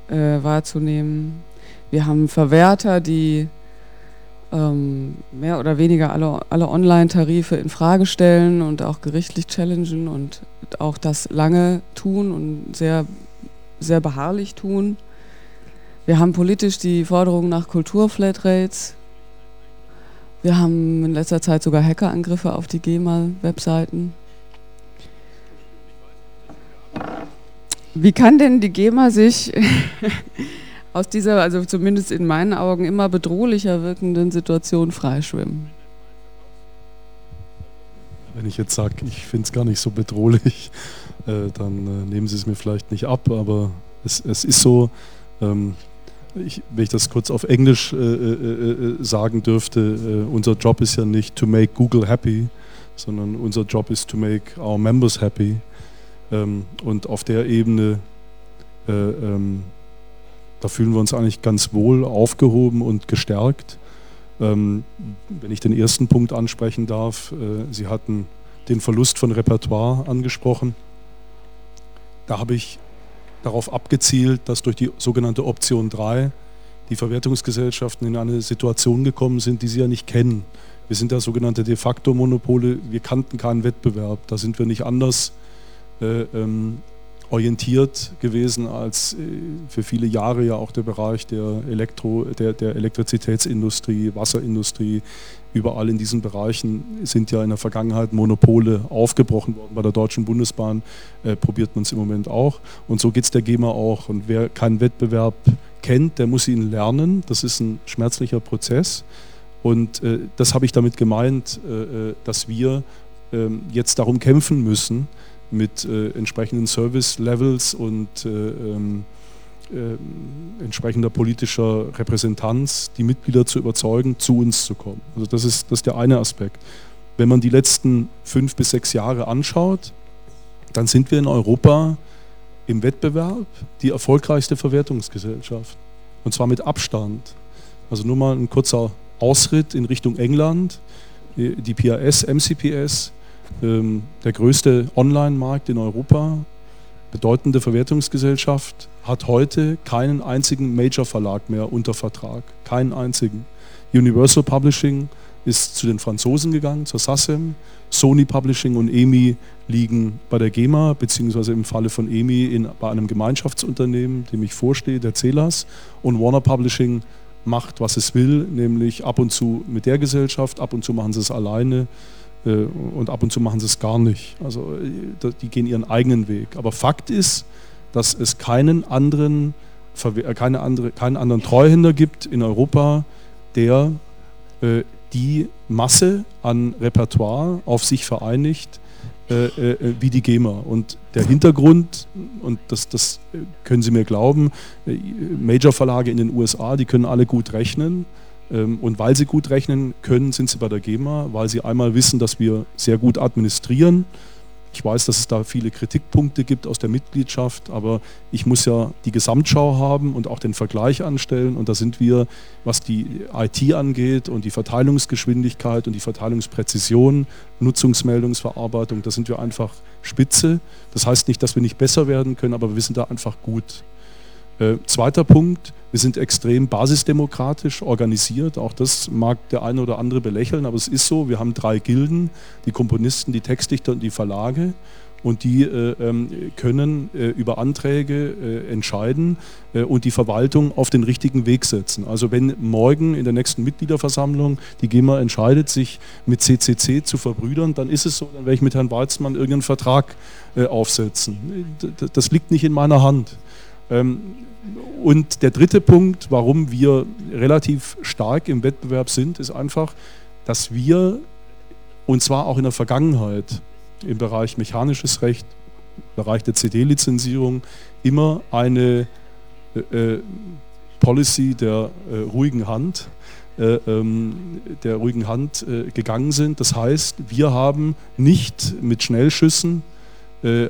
äh, wahrzunehmen. Wir haben Verwerter, die ähm, mehr oder weniger alle, alle Online-Tarife in Frage stellen und auch gerichtlich challengen und auch das lange tun und sehr, sehr beharrlich tun. Wir haben politisch die Forderung nach Kulturflatrates. Wir haben in letzter Zeit sogar Hackerangriffe auf die GEMA-Webseiten. Wie kann denn die GEMA sich aus dieser, also zumindest in meinen Augen, immer bedrohlicher wirkenden Situation freischwimmen. Wenn ich jetzt sage, ich finde es gar nicht so bedrohlich, äh, dann äh, nehmen Sie es mir vielleicht nicht ab, aber es, es ist so, ähm, ich, wenn ich das kurz auf Englisch äh, äh, äh sagen dürfte, äh, unser Job ist ja nicht to make Google happy, sondern unser Job ist to make our members happy. Ähm, und auf der Ebene ähm, da fühlen wir uns eigentlich ganz wohl aufgehoben und gestärkt. Ähm, wenn ich den ersten Punkt ansprechen darf, äh, Sie hatten den Verlust von Repertoire angesprochen. Da habe ich darauf abgezielt, dass durch die sogenannte Option 3 die Verwertungsgesellschaften in eine Situation gekommen sind, die sie ja nicht kennen. Wir sind ja sogenannte de facto Monopole, wir kannten keinen Wettbewerb, da sind wir nicht anders äh, ähm, orientiert gewesen als äh, für viele Jahre ja auch der Bereich der, Elektro, der, der Elektrizitätsindustrie, Wasserindustrie. Überall in diesen Bereichen sind ja in der Vergangenheit Monopole aufgebrochen worden. Bei der Deutschen Bundesbahn äh, probiert man es im Moment auch. Und so geht es der GEMA auch. Und wer keinen Wettbewerb kennt, der muss ihn lernen. Das ist ein schmerzlicher Prozess. Und äh, das habe ich damit gemeint, äh, äh dass wir ähm, jetzt darum kämpfen müssen, mit äh, entsprechenden Service-Levels und äh, ähm, äh, entsprechender politischer Repräsentanz die Mitglieder zu überzeugen, zu uns zu kommen. Also das ist, das ist der eine Aspekt. Wenn man die letzten fünf bis sechs Jahre anschaut, dann sind wir in Europa im Wettbewerb die erfolgreichste Verwertungsgesellschaft. Und zwar mit Abstand. Also nur mal ein kurzer Ausritt in Richtung England. Die PAS, MCPS ähm, der größte Online-Markt in Europa, bedeutende Verwertungsgesellschaft, hat heute keinen einzigen Major-Verlag mehr unter Vertrag. Keinen einzigen. Universal Publishing ist zu den Franzosen gegangen, zur SACEM. Sony Publishing und EMI liegen bei der GEMA, beziehungsweise im Falle von EMI in, bei einem Gemeinschaftsunternehmen, dem ich vorstehe, der CELAS. Und Warner Publishing macht, was es will, nämlich ab und zu mit der Gesellschaft, ab und zu machen sie es alleine. Äh, und ab und zu machen sie es gar nicht. Also äh, die gehen ihren eigenen Weg. Aber Fakt ist, dass es keinen anderen, äh, keine andere, keinen anderen Treuhänder gibt in Europa, der die Masse an Repertoire auf sich vereinigt, wie die GEMA. Und der Hintergrund, und das, das können Sie mir glauben, Major-Verlage in den USA, die können alle gut rechnen. Ähm, und weil sie gut rechnen können, sind sie bei der GEMA, weil sie einmal wissen, dass wir sehr gut administrieren. Ich weiß, dass es da viele Kritikpunkte gibt aus der Mitgliedschaft, aber ich muss ja die Gesamtschau haben und auch den Vergleich anstellen. Und da sind wir, was die IT angeht und die Verteilungsgeschwindigkeit und die Verteilungspräzision, Nutzungsmeldungsverarbeitung, da sind wir einfach spitze. Das heißt nicht, dass wir nicht besser werden können, aber wir sind da einfach gut. Äh, zweiter Punkt, wir sind extrem basisdemokratisch organisiert. Auch das mag der eine oder andere belächeln, aber es ist so. Wir haben drei Gilden, die Komponisten, die Textdichter und die Verlage. Und die äh, ähm, können äh, über Anträge äh, entscheiden äh, und die Verwaltung auf den richtigen Weg setzen. Also wenn morgen in der nächsten Mitgliederversammlung die GEMA entscheidet, sich mit CCC zu verbrüdern, dann ist es so, dann werde ich mit Herrn Weizmann irgendeinen Vertrag aufsetzen. Das liegt nicht in meiner Hand. Ähm, und der dritte Punkt, warum wir relativ stark im Wettbewerb sind, ist einfach, dass wir, und zwar auch in der Vergangenheit, im Bereich mechanisches Recht, im Bereich der CD-Lizenzierung, immer eine äh, äh, Policy der äh, ruhigen Hand, äh, ähm, der ruhigen Hand äh, gegangen sind. Das heißt, wir haben nicht mit Schnellschüssen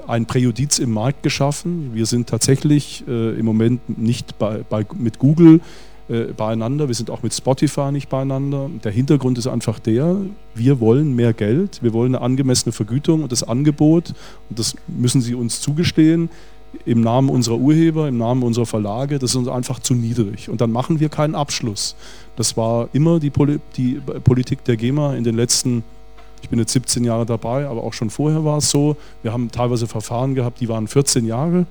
ein Präjudiz im Markt geschaffen. Wir sind tatsächlich äh, im Moment nicht bei, bei, mit Google äh, beieinander, wir sind auch mit Spotify nicht beieinander. Der Hintergrund ist einfach der, wir wollen mehr Geld, wir wollen eine angemessene Vergütung und das Angebot, und das müssen Sie uns zugestehen, im Namen unserer Urheber, im Namen unserer Verlage, das ist uns einfach zu niedrig. Und dann machen wir keinen Abschluss. Das war immer die, Poli die Politik der GEMA in den letzten Jahren. Ich bin jetzt 17 Jahre dabei, aber auch schon vorher war es so. Wir haben teilweise Verfahren gehabt, die waren 14 Jahre.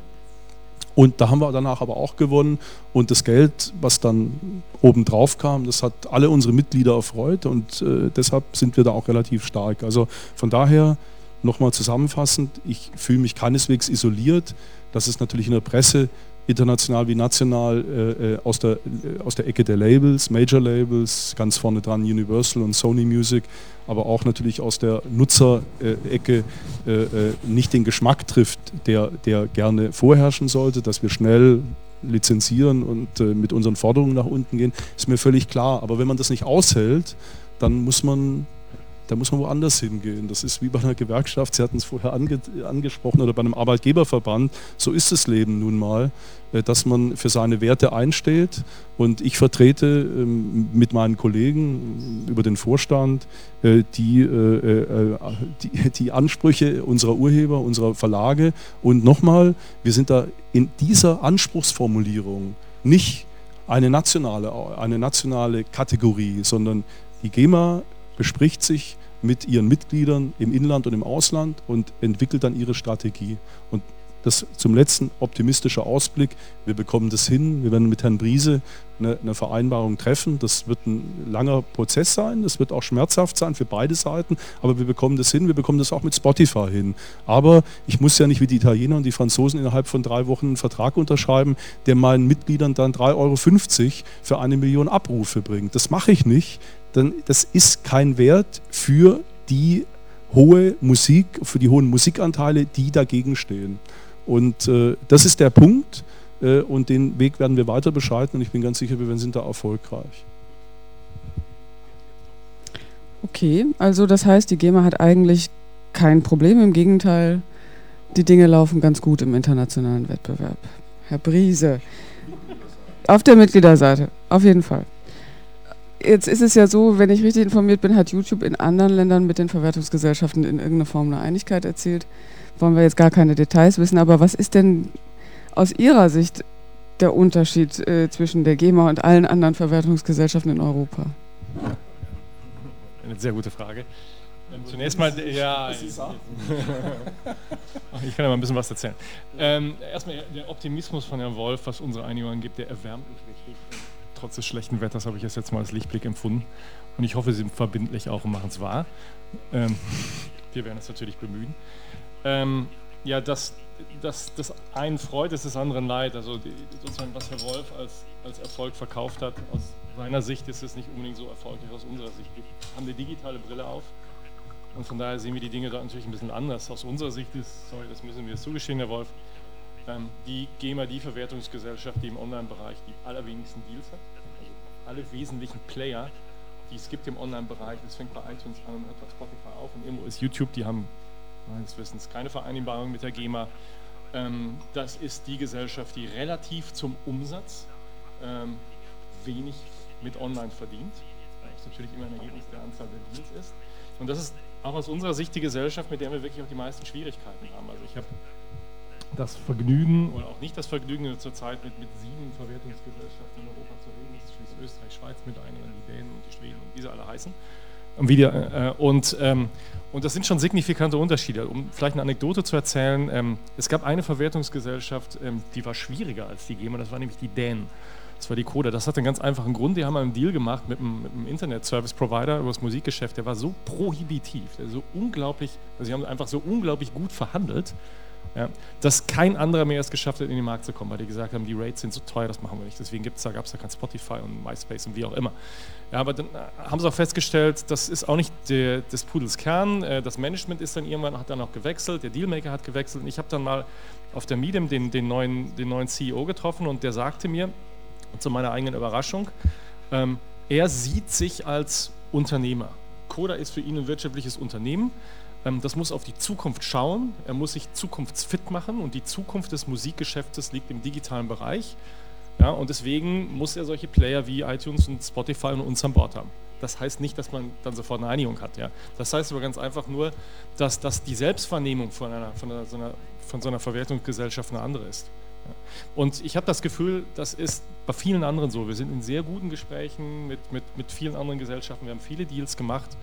Und da haben wir danach aber auch gewonnen. Und das Geld, was dann oben drauf kam, das hat alle unsere Mitglieder erfreut. Und äh, deshalb sind wir da auch relativ stark. Also von daher nochmal zusammenfassend, ich fühle mich keineswegs isoliert. Das ist natürlich in der Presse international wie national äh, äh, aus, der, äh, aus der Ecke der Labels, Major Labels, ganz vorne dran Universal und Sony Music, aber auch natürlich aus der Nutzerecke nicht den Geschmack trifft, der, der gerne vorherrschen sollte, dass wir schnell lizenzieren und mit unseren Forderungen nach unten gehen, ist mir völlig klar. Aber wenn man das nicht aushält, dann muss man da muss man woanders hingehen. Das ist wie bei einer Gewerkschaft, Sie hatten es vorher ange angesprochen, oder bei einem Arbeitgeberverband. So ist das Leben nun mal, äh, dass man für seine Werte einsteht. Und ich vertrete ähm, mit meinen Kollegen über den Vorstand äh, die, äh, die, die Ansprüche unserer Urheber, unserer Verlage. Und nochmal, wir sind da in dieser Anspruchsformulierung nicht eine nationale, eine nationale Kategorie, sondern die GEMA bespricht sich mit ihren Mitgliedern im Inland und im Ausland und entwickelt dann ihre Strategie. Und das zum letzten optimistischer Ausblick. Wir bekommen das hin. Wir werden mit Herrn Briese eine, eine, Vereinbarung treffen. Das wird ein langer Prozess sein. Das wird auch schmerzhaft sein für beide Seiten. Aber wir bekommen das hin. Wir bekommen das auch mit Spotify hin. Aber ich muss ja nicht wie die Italiener und die Franzosen innerhalb von drei Wochen einen Vertrag unterschreiben, der meinen Mitgliedern dann 3,50 Euro für eine Million Abrufe bringt. Das mache ich nicht. Denn das ist kein Wert für die hohe Musik, für die hohen Musikanteile, die dagegen stehen. Und äh, das ist der Punkt äh, und den Weg werden wir weiter beschreiten und ich bin ganz sicher, wir sind da erfolgreich. Okay, also das heißt, die GEMA hat eigentlich kein Problem, im Gegenteil, die Dinge laufen ganz gut im internationalen Wettbewerb. Herr Briese, auf der Mitgliederseite, auf jeden Fall. Jetzt ist es ja so, wenn ich richtig informiert bin, hat YouTube in anderen Ländern mit den Verwertungsgesellschaften in irgendeiner Form eine Einigkeit erzielt. Wollen wir jetzt gar keine Details wissen, aber was ist denn aus Ihrer Sicht der Unterschied äh, zwischen der GEMA und allen anderen Verwertungsgesellschaften in Europa? Eine sehr gute Frage. Ähm, zunächst mal, ja, <laughs> ich kann ja mal ein bisschen was erzählen. Ähm, erstmal der Optimismus von Herrn Wolf, was unsere Einigung angeht, der erwärmt mich richtig trotz des schlechten Wetters habe ich es jetzt mal als Lichtblick empfunden. Und ich hoffe, Sie sind verbindlich auch und machen es wahr. Ähm, wir werden es natürlich bemühen. Ähm, ja, das, das, das einen freut, ist das anderen leid. Also die, sozusagen, was Herr Wolf als, als Erfolg verkauft hat, aus seiner Sicht ist es nicht unbedingt so erfolgreich aus unserer Sicht. Wir haben eine digitale Brille auf und von daher sehen wir die Dinge da natürlich ein bisschen anders. Aus unserer Sicht ist, sorry, das müssen wir zugestehen, Herr Wolf, die GEMA, die Verwertungsgesellschaft, die im Online-Bereich die allerwenigsten Deals hat. Also alle wesentlichen Player, die es gibt im Online-Bereich, das fängt bei iTunes an und hört bei Spotify auf und irgendwo ist YouTube, die haben meines Wissens keine Vereinbarung mit der GEMA. Ähm, das ist die Gesellschaft, die relativ zum Umsatz ähm, wenig mit Online verdient. Was natürlich immer ein Ergebnis der Anzahl der Deals ist. Und das ist auch aus unserer Sicht die Gesellschaft, mit der wir wirklich auch die meisten Schwierigkeiten haben. Also ich habe das Vergnügen oder auch nicht das Vergnügen zurzeit mit, mit sieben Verwertungsgesellschaften in Europa zu reden. Das schließt Österreich, Schweiz mit ein, dann die Dänen und die Schweden und wie sie alle heißen. Und, wieder, äh, und, ähm, und das sind schon signifikante Unterschiede. Um vielleicht eine Anekdote zu erzählen, ähm, es gab eine Verwertungsgesellschaft, ähm, die war schwieriger als die GEMA, das war nämlich die Dänen. Das war die Coda. Das hat einen ganz einfachen Grund. Die haben einen Deal gemacht mit einem, einem Internet-Service-Provider über das Musikgeschäft. Der war so prohibitiv, der so unglaublich, also sie haben einfach so unglaublich gut verhandelt, ja, dass kein anderer mehr es geschafft hat, in den Markt zu kommen, weil die gesagt haben, die Rates sind so teuer, das machen wir nicht. Deswegen da, gab es da kein Spotify und MySpace und wie auch immer. Ja, aber dann äh, haben sie auch festgestellt, das ist auch nicht der, des Pudels Kern. Äh, das Management ist dann irgendwann, hat dann auch gewechselt, der Dealmaker hat gewechselt. Und ich habe dann mal auf der Medium den, den, neuen, den neuen CEO getroffen und der sagte mir, zu meiner eigenen Überraschung, ähm, er sieht sich als Unternehmer. Coda ist für ihn ein wirtschaftliches Unternehmen. Ähm, das muss auf die Zukunft schauen, er muss sich zukunftsfit machen und die Zukunft des Musikgeschäftes liegt im digitalen Bereich. Ja, und deswegen muss er solche Player wie iTunes und Spotify und uns an Bord haben. Das heißt nicht, dass man dann sofort eine Einigung hat. Ja. Das heißt aber ganz einfach nur, dass, dass die Selbstwahrnehmung von, einer, von, einer, so einer, von so einer Verwertungsgesellschaft eine andere ist. Und ich habe das Gefühl, das ist bei vielen anderen so. Wir sind in sehr guten Gesprächen mit, mit, mit vielen anderen Gesellschaften. Wir haben viele Deals gemacht.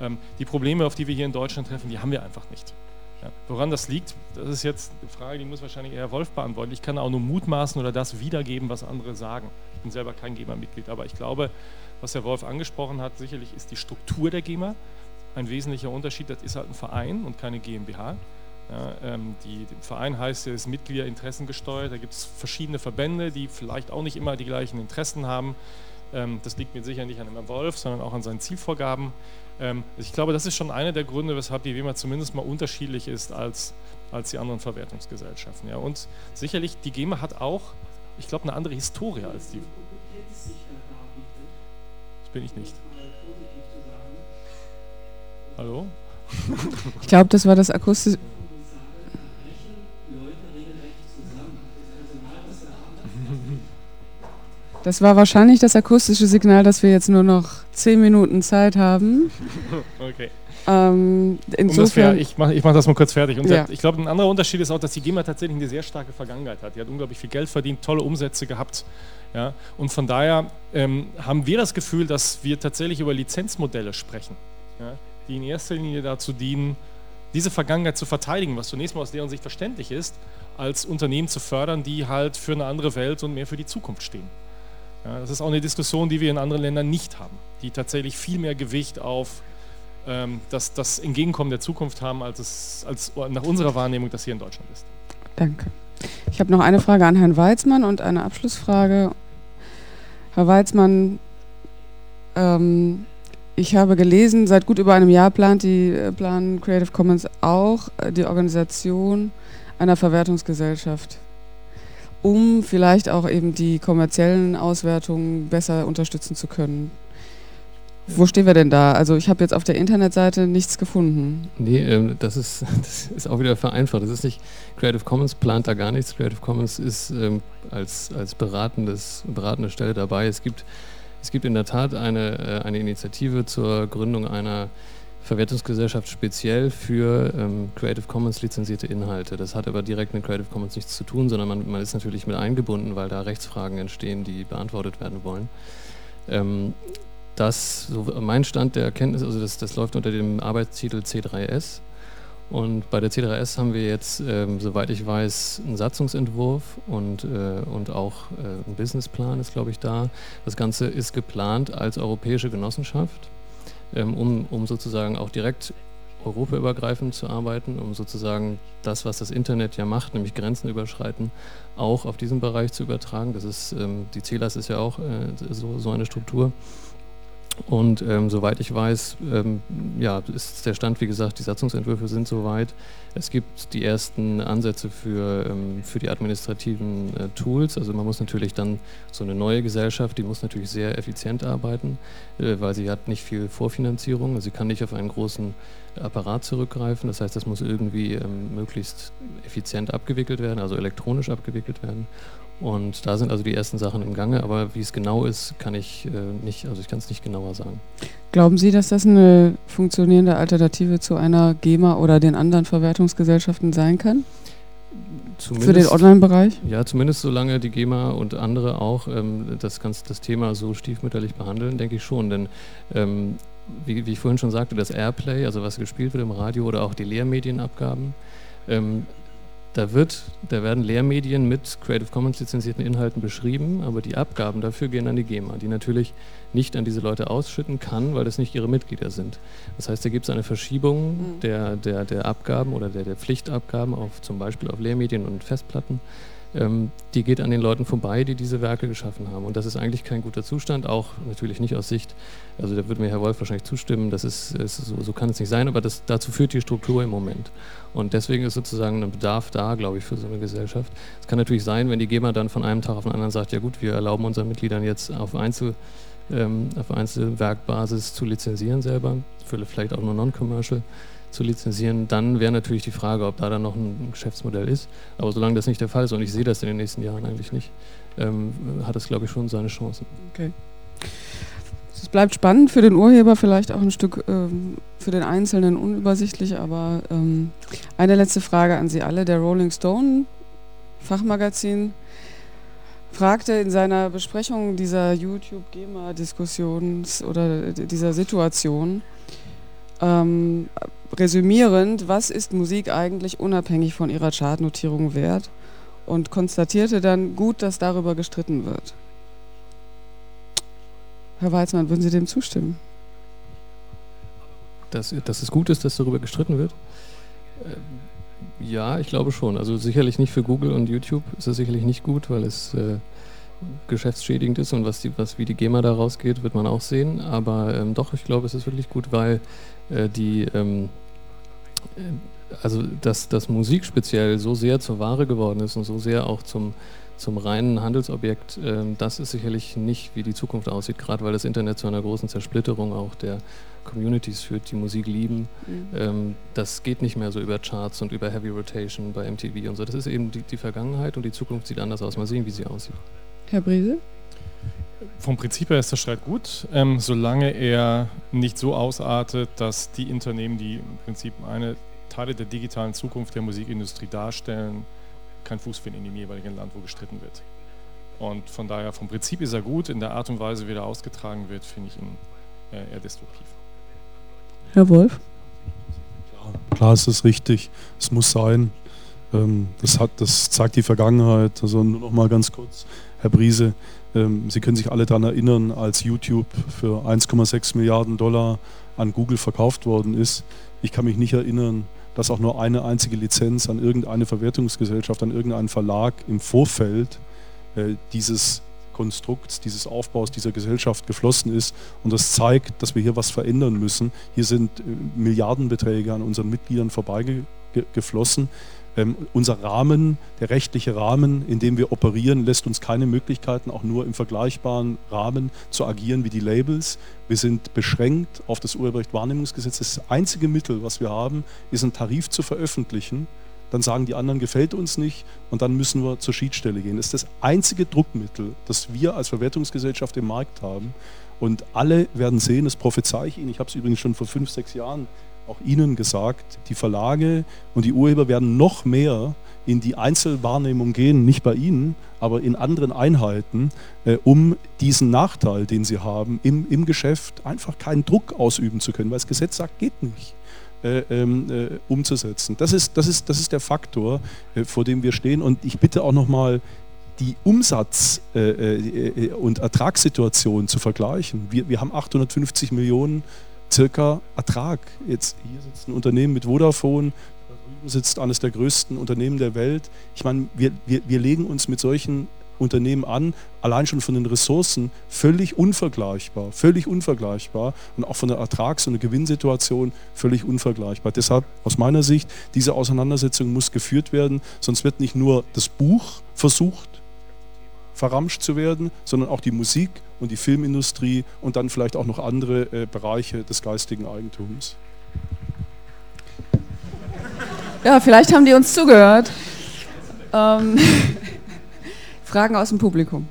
Ähm, die Probleme, auf die wir hier in Deutschland treffen, die haben wir einfach nicht. Ja, woran das liegt, das ist jetzt eine Frage, die muss wahrscheinlich eher Wolf beantworten. Ich kann auch nur mutmaßen oder das wiedergeben, was andere sagen. Ich bin selber kein GEMA-Mitglied, aber ich glaube, was Herr Wolf angesprochen hat, sicherlich ist die Struktur der GEMA ein wesentlicher Unterschied. Das ist halt ein Verein und keine GmbH. Ja, ähm, die, der Verein heißt, er ist Mitgliederinteressen gesteuert. Da gibt es verschiedene Verbände, die vielleicht auch nicht immer die gleichen Interessen haben. Ähm, das liegt mir sicher nicht an dem Wolf, sondern auch an seinen Zielvorgaben. Ähm, ich glaube, das ist schon einer der Gründe, weshalb die WEMA zumindest mal unterschiedlich ist als, als die anderen Verwertungsgesellschaften. Ja. Und sicherlich, die GEMA hat auch, ich glaube, eine andere Historie als die. Das bin ich nicht. Hallo? Ich glaube, das war das akustische. Das war wahrscheinlich das akustische Signal, dass wir jetzt nur noch zehn Minuten Zeit haben. <laughs> Okay. Ähm, insofern, um ich mache ich mach das mal kurz fertig. Und ja. Ich glaube, ein anderer Unterschied ist auch, dass die GEMA tatsächlich eine sehr starke Vergangenheit hat. Die hat unglaublich viel Geld verdient, tolle Umsätze gehabt. Ja? Und von daher ähm, haben wir das Gefühl, dass wir tatsächlich über Lizenzmodelle sprechen, ja? die in erster Linie dazu dienen, diese Vergangenheit zu verteidigen, was zunächst mal aus deren Sicht verständlich ist, als Unternehmen zu fördern, die halt für eine andere Welt und mehr für die Zukunft stehen. Ja, das ist auch eine Diskussion, die wir in anderen Ländern nicht haben, die tatsächlich viel mehr Gewicht auf ähm, das, das Entgegenkommen der Zukunft haben, als es als nach unserer Wahrnehmung das hier in Deutschland ist. Danke. Ich habe noch eine Frage an Herrn Weizmann und eine Abschlussfrage. Herr Weizmann, ähm, ich habe gelesen, seit gut über einem Jahr plant die äh, planen Creative Commons auch äh, die Organisation einer Verwertungsgesellschaft, um vielleicht auch eben die kommerziellen Auswertungen besser unterstützen zu können. Wo stehen wir denn da? Also ich habe jetzt auf der Internetseite nichts gefunden. Nee, ähm, das, ist, <laughs> das ist auch wieder vereinfacht. Das ist nicht, Creative Commons plant da gar nichts. Creative Commons ist ähm, als, als beratendes, beratende Stelle dabei. Es gibt, es gibt in der Tat eine, äh, eine Initiative zur Gründung einer Verwertungsgesellschaft speziell für ähm, Creative Commons lizenzierte Inhalte. Das hat aber direkt mit Creative Commons nichts zu tun, sondern man, man ist natürlich mit eingebunden, weil da Rechtsfragen entstehen, die beantwortet werden wollen. Ähm, das, so mein Stand der Erkenntnis, also das, das läuft unter dem Arbeitstitel C3S. Und bei der C3S haben wir jetzt, ähm, soweit ich weiß, einen Satzungsentwurf und, äh, und auch äh, ein Businessplan ist, glaube ich, da. Das Ganze ist geplant als europäische Genossenschaft, um, um sozusagen auch direkt europaübergreifend zu arbeiten, um sozusagen das, was das Internet ja macht, nämlich Grenzen überschreiten, auch auf diesen Bereich zu übertragen. Das ist, ähm, die CELAS ist ja auch äh, so, so eine Struktur. Und ähm, soweit ich weiß, ähm, ja, ist der Stand, wie gesagt, die Satzungsentwürfe sind soweit. Es gibt die ersten Ansätze für, ähm, für die administrativen äh, Tools. Also man muss natürlich dann so eine neue Gesellschaft, die muss natürlich sehr effizient arbeiten, äh, weil sie hat nicht viel Vorfinanzierung. Also sie kann nicht auf einen großen Apparat zurückgreifen. Das heißt, das muss irgendwie ähm, möglichst effizient abgewickelt werden, also elektronisch abgewickelt werden. Und da sind also die ersten Sachen im Gange, aber wie es genau ist, kann ich äh, nicht, also ich kann es nicht genauer sagen. Glauben Sie, dass das eine funktionierende Alternative zu einer GEMA oder den anderen Verwertungsgesellschaften sein kann? Zumindest, Für den Online-Bereich? Ja, zumindest solange die GEMA und andere auch ähm, das, ganz, das Thema so stiefmütterlich behandeln, denke ich schon. Denn ähm, wie, wie, ich vorhin schon sagte, das Airplay, also was gespielt wird im Radio oder auch die Lehrmedienabgaben, ähm, da, wird, da werden Lehrmedien mit Creative Commons lizenzierten Inhalten beschrieben, aber die Abgaben dafür gehen an die GEMA, die natürlich nicht an diese Leute ausschütten kann, weil das nicht ihre Mitglieder sind. Das heißt, da gibt es eine Verschiebung mhm. der, der, der Abgaben oder der, der Pflichtabgaben auf zum Beispiel auf Lehrmedien und Festplatten die geht an den Leuten vorbei, die diese Werke geschaffen haben. Und das ist eigentlich kein guter Zustand, auch natürlich nicht aus Sicht, also da würde mir Herr Wolf wahrscheinlich zustimmen, das ist, ist so, so, kann es nicht sein, aber das, dazu führt die Struktur im Moment. Und deswegen ist sozusagen ein Bedarf da, glaube ich, für so eine Gesellschaft. Es kann natürlich sein, wenn die GEMA dann von einem Tag auf den anderen sagt, ja gut, wir erlauben unseren Mitgliedern jetzt auf Einzel ähm, auf Einzelwerkbasis zu lizenzieren selber, vielleicht auch nur Non-Commercial zu lizenzieren, dann wäre natürlich die Frage, ob da dann noch ein Geschäftsmodell ist. Aber solange das nicht der Fall ist, und ich sehe das in den nächsten Jahren eigentlich nicht, ähm, hat es, glaube ich, schon seine Chancen. Okay. Es bleibt spannend für den Urheber, vielleicht auch ein Stück ähm, für den Einzelnen unübersichtlich, aber ähm, eine letzte Frage an Sie alle. Der Rolling Stone Fachmagazin fragte in seiner Besprechung dieser YouTube-GEMA-Diskussion oder dieser Situation, ähm, resümierend, was ist Musik eigentlich unabhängig von ihrer Chartnotierung wert? Und konstatierte dann, gut, dass darüber gestritten wird. Herr Weizmann, würden Sie dem zustimmen? Dass, dass es gut ist, dass darüber gestritten wird? Äh, ja, ich glaube schon. Also sicherlich nicht für Google und YouTube ist es sicherlich nicht gut, weil es äh, geschäftsschädigend ist und was, die, was wie die GEMA da rausgeht, wird man auch sehen. Aber ähm, doch, ich glaube, es ist wirklich gut, weil die, ähm, äh, also dass, dass Musik speziell so sehr zur Ware geworden ist und so sehr auch zum, zum reinen Handelsobjekt, ähm, das ist sicherlich nicht, wie die Zukunft aussieht, gerade weil das Internet zu einer großen Zersplitterung auch der Communities führt, die Musik lieben. Mhm. Ähm, das geht nicht mehr so über Charts und über Heavy Rotation bei MTV und so. Das ist eben die, die Vergangenheit und die Zukunft sieht anders aus. Mal sehen, wie sie aussieht. Herr Briese? Vom Prinzip her ist der Streit gut, ähm, solange er nicht so ausartet, dass die Unternehmen, die im Prinzip eine Teile der digitalen Zukunft der Musikindustrie darstellen, keinen Fuß finden in dem jeweiligen Land, wo gestritten wird. Und von daher, vom Prinzip ist er gut, in der Art und Weise, wie er ausgetragen wird, finde ich ihn äh, eher destruktiv. Herr Wolf? klar ist es richtig. Es muss sein. Ähm, das, hat, das zeigt die Vergangenheit. Also nur noch mal ganz kurz, Herr Briese, ähm, Sie können sich alle daran erinnern, als YouTube für 1,6 Milliarden Dollar an Google verkauft worden ist. Ich kann mich nicht erinnern, dass auch nur eine einzige Lizenz an irgendeine Verwertungsgesellschaft, an irgendeinen Verlag im Vorfeld äh, dieses Konstrukts, dieses Aufbaus dieser Gesellschaft geflossen ist. Und das zeigt, dass wir hier was verändern müssen. Hier sind äh, Milliardenbeträge an unseren Mitgliedern vorbeigeflossen. Ähm, unser Rahmen, der rechtliche Rahmen, in dem wir operieren, lässt uns keine Möglichkeiten, auch nur im vergleichbaren Rahmen zu agieren wie die Labels. Wir sind beschränkt auf das Urheberrecht-Wahrnehmungsgesetz. Das einzige Mittel, was wir haben, ist einen Tarif zu veröffentlichen. Dann sagen die anderen, gefällt uns nicht und dann müssen wir zur Schiedsstelle gehen. Das ist das einzige Druckmittel, das wir als Verwertungsgesellschaft im Markt haben. Und alle werden sehen, das prophezei ich Ihnen, ich habe es übrigens schon vor fünf, sechs Jahren auch Ihnen gesagt, die Verlage und die Urheber werden noch mehr in die Einzelwahrnehmung gehen, nicht bei Ihnen, aber in anderen Einheiten, äh, um diesen Nachteil, den sie haben, im, im Geschäft einfach keinen Druck ausüben zu können, weil das Gesetz sagt, geht nicht. Äh, ähm, äh, umzusetzen. Das ist, das, ist, das ist der Faktor, äh, vor dem wir stehen. Und ich bitte auch nochmal, die Umsatz- äh, äh, und Ertragssituation zu vergleichen. Wir, wir haben 850 Millionen circa Ertrag. Jetzt hier sitzt ein Unternehmen mit Vodafone, da drüben sitzt eines der größten Unternehmen der Welt. Ich meine, wir, wir, wir legen uns mit solchen Unternehmen an, allein schon von den Ressourcen völlig unvergleichbar, völlig unvergleichbar und auch von der Ertrags- und der Gewinnsituation völlig unvergleichbar. Deshalb aus meiner Sicht, diese Auseinandersetzung muss geführt werden, sonst wird nicht nur das Buch versucht, verramscht zu werden, sondern auch die Musik und die Filmindustrie und dann vielleicht auch noch andere äh, Bereiche des geistigen Eigentums. Ja, vielleicht haben die uns zugehört. Ähm, <laughs> Fragen aus dem Publikum.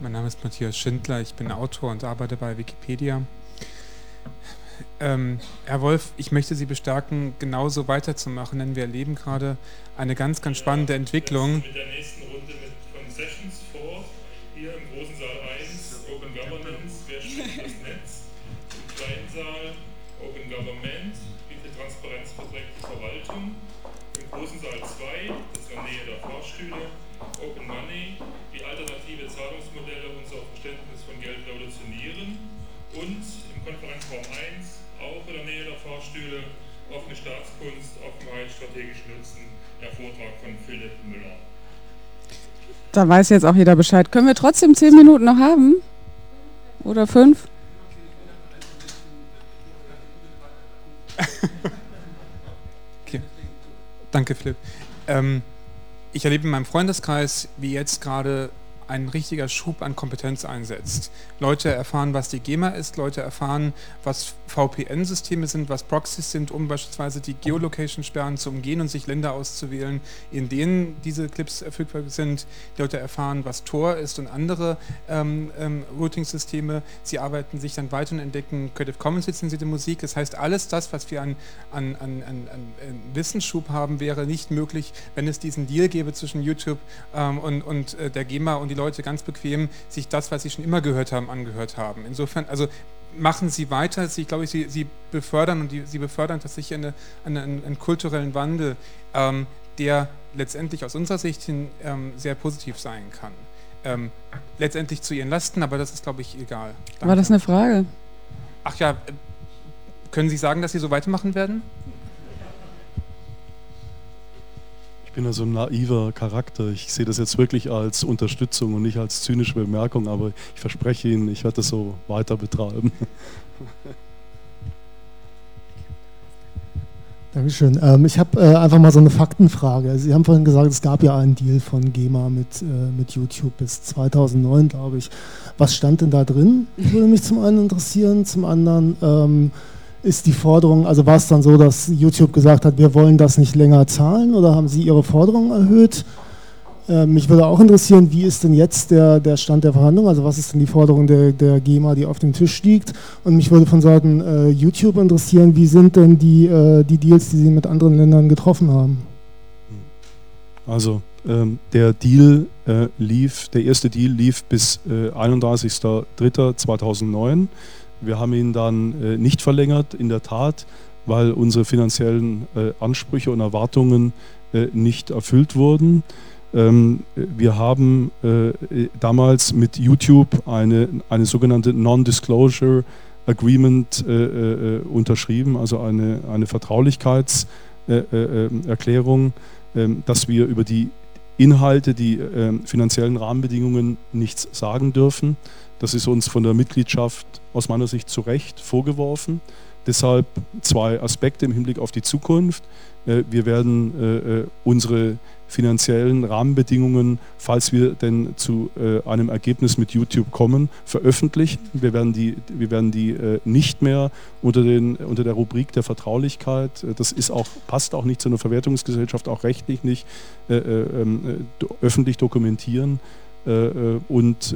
Mein Name ist Matthias Schindler, ich bin Autor und arbeite bei Wikipedia. Ähm, Herr Wolf, ich möchte Sie bestärken, genauso weiterzumachen, denn wir erleben gerade eine ganz, ganz spannende Entwicklung. Mit der nächsten Runde mit Concessions Da weiß jetzt auch jeder Bescheid. Können wir trotzdem zehn Minuten noch haben? Oder fünf? okay. Danke, Philipp. Ähm, ich erlebe in meinem Freundeskreis, wie jetzt gerade ein richtiger Schub an Kompetenz einsetzt. Leute erfahren, was die GEMA ist, Leute erfahren, was VPN-Systeme sind, was Proxys sind, um beispielsweise die Geolocation-Sperren zu umgehen und sich Länder auszuwählen, in denen diese Clips verfügbar sind. Die Leute erfahren, was Tor ist und andere ähm, ähm, Routing-Systeme. Sie arbeiten sich dann weiter und entdecken Creative Commons lizenzierte Musik. Das heißt, alles das, was wir an, an, an, an, Wissensschub haben, wäre nicht möglich, wenn es diesen Deal gäbe zwischen YouTube ähm, und, und äh, der GEMA und die Leute ganz bequem sich das, was sie schon immer gehört haben, angehört haben. Insofern, also machen Sie weiter. Sie, ich glaube, Sie, Sie befördern und die, Sie befördern tatsächlich eine, eine, einen, einen, kulturellen Wandel, ähm, der letztendlich aus unserer Sicht hin ähm, sehr positiv sein kann. Ähm, letztendlich zu Ihren Lasten, aber das ist, glaube ich, egal. Danke. War das eine Frage? Ach ja, äh, können Sie sagen, dass Sie so weitermachen werden? Ich bin ja so ein naiver Charakter. Ich sehe das jetzt wirklich als Unterstützung und nicht als zynische Bemerkung, aber ich verspreche Ihnen, ich werde das so weiter betreiben. <laughs> Dankeschön. Ähm, ich habe äh, einfach mal so eine Faktenfrage. Sie haben vorhin gesagt, es gab ja einen Deal von GEMA mit, äh, mit YouTube bis 2009, glaube ich. Was stand denn da drin? Würde mich zum einen interessieren. Zum anderen, ähm, ist die Forderung, also war es dann so, dass YouTube gesagt hat, wir wollen das nicht länger zahlen oder haben Sie Ihre Forderung erhöht? Äh, mich würde auch interessieren, wie ist denn jetzt der, der Stand der Verhandlungen? Also was ist denn die Forderung der, der GEMA, die auf dem Tisch liegt? Und mich würde von Seiten äh, YouTube interessieren, wie sind denn die, äh, die Deals, die Sie mit anderen Ländern getroffen haben? Also Ähm, der Deal äh, lief, der erste Deal lief bis äh, 31.03.2009. Wir haben ihn dann äh, nicht verlängert, in der Tat, weil unsere finanziellen äh, Ansprüche und Erwartungen äh, nicht erfüllt wurden. Ähm, wir haben damals mit YouTube eine, eine sogenannte Non-Disclosure Agreement unterschrieben, also eine, eine Vertraulichkeitserklärung, ähm, dass wir über die Inhalte, die äh, finanziellen Rahmenbedingungen nichts sagen dürfen. Das ist uns von der Mitgliedschaft aus meiner Sicht zu Recht vorgeworfen. Deshalb zwei Aspekte im Hinblick auf die Zukunft. Äh, wir werden äh, äh, unsere finanziellen Rahmenbedingungen, falls wir denn zu einem Ergebnis mit YouTube kommen, veröffentlichen. Wir werden die, wir werden die nicht mehr unter, den, unter der Rubrik der Vertraulichkeit, das ist auch, passt auch nicht zu einer Verwertungsgesellschaft, auch rechtlich nicht, ähm, öffentlich dokumentieren. Und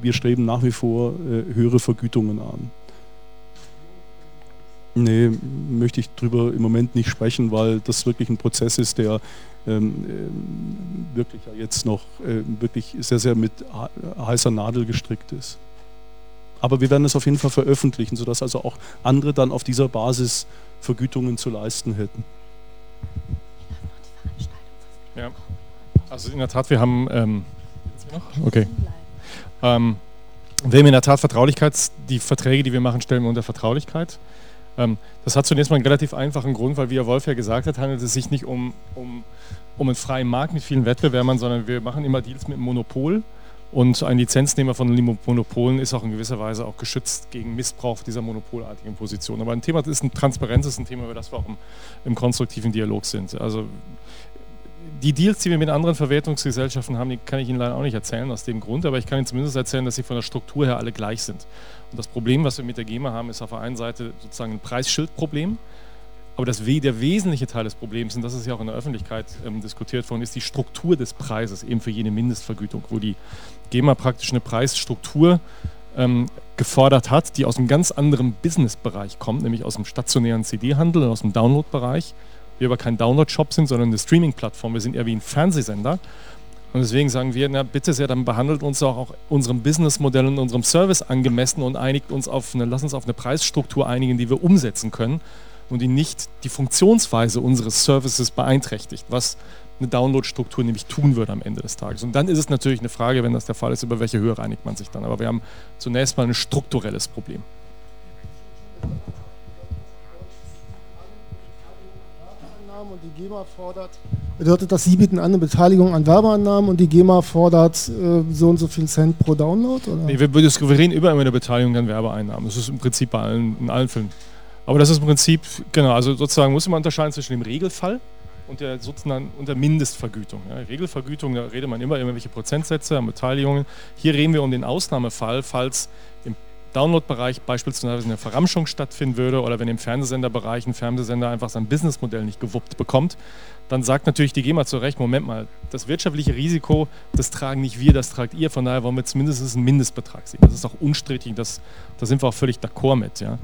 wir streben nach wie vor höhere Vergütungen an. Nee, möchte ich darüber im Moment nicht sprechen, weil das wirklich ein Prozess ist, der ähm, äh, wirklich ja jetzt noch äh, wirklich sehr, sehr mit heißer Nadel gestrickt ist. Aber wir werden es auf jeden Fall veröffentlichen, sodass also auch andere dann auf dieser Basis Vergütungen zu leisten hätten. Ja, also in der Tat, wir haben. Ähm, okay. Ähm, wir haben in der Tat Vertraulichkeit, die Verträge, die wir machen, stellen wir unter Vertraulichkeit. Ähm, das hat zunächst mal einen relativ einfachen Grund, weil wie Herr Wolf ja gesagt hat, handelt es sich nicht um, um, um einen freien Markt mit vielen Wettbewerbern, sondern wir machen immer Deals mit einem Monopol. Und ein Lizenznehmer von Monopolen ist auch in gewisser Weise auch geschützt gegen Missbrauch dieser monopolartigen Position. Aber ein Thema das ist ein Transparenz, ist ein Thema, über das wir auch im, im konstruktiven Dialog sind. Also die Deals, die wir mit anderen Verwertungsgesellschaften haben, die kann ich Ihnen leider auch nicht erzählen aus dem Grund, aber ich kann Ihnen zumindest erzählen, dass sie von der Struktur her alle gleich sind. Und das Problem, was wir mit der GEMA haben, ist auf der einen Seite sozusagen ein Preisschildproblem, aber das, der wesentliche Teil des Problems, und das ist ja auch in der Öffentlichkeit ähm, diskutiert worden, ist die Struktur des Preises, eben für jede Mindestvergütung, wo die GEMA praktisch eine Preisstruktur ähm, gefordert hat, die aus einem ganz anderen Businessbereich kommt, nämlich aus dem stationären CD-Handel aus dem Download-Bereich wir aber kein Download-Shop sind, sondern eine Streaming-Plattform. Wir sind eher wie ein Fernsehsender. Und deswegen sagen wir, na bitte sehr, dann behandelt uns auch, auch unserem Businessmodell und unserem Service angemessen und einigt uns auf eine, lass uns auf eine Preisstruktur einigen, die wir umsetzen können und die nicht die Funktionsweise unseres Services beeinträchtigt, was eine Download-Struktur nämlich tun würde am Ende des Tages. Und dann ist es natürlich eine Frage, wenn das der Fall ist, über welche Höhe reinigt man sich dann. Aber wir haben zunächst mal ein strukturelles Problem. und die GEMA fordert, bedeutet das, Sie bieten eine Beteiligung an Werbeannahmen und die GEMA fordert äh, so und so viel Cent pro Download? Oder? Nee, wir, wir reden immer über eine Beteiligung an Werbeeinnahmen. Das ist im Prinzip bei allen, in allen Filmen. Aber das ist im Prinzip, genau, also sozusagen muss man unterscheiden zwischen dem Regelfall und der sozusagen unter Mindestvergütung. Ja, Regelvergütung, da redet man immer über welche Prozentsätze an Beteiligungen. Hier reden wir um den Ausnahmefall, falls im Download-Bereich beispielsweise eine Verramschung stattfinden würde oder wenn im Fernsehsenderbereich ein Fernsehsender einfach sein Businessmodell nicht gewuppt bekommt, dann sagt natürlich die GEMA zu Recht, Moment mal, das wirtschaftliche Risiko, das tragen nicht wir, das tragt ihr, von daher wollen wir zumindest einen Mindestbetrag sehen. Das ist auch unstrittig, das, da sind wir auch völlig d'accord mit. Ja.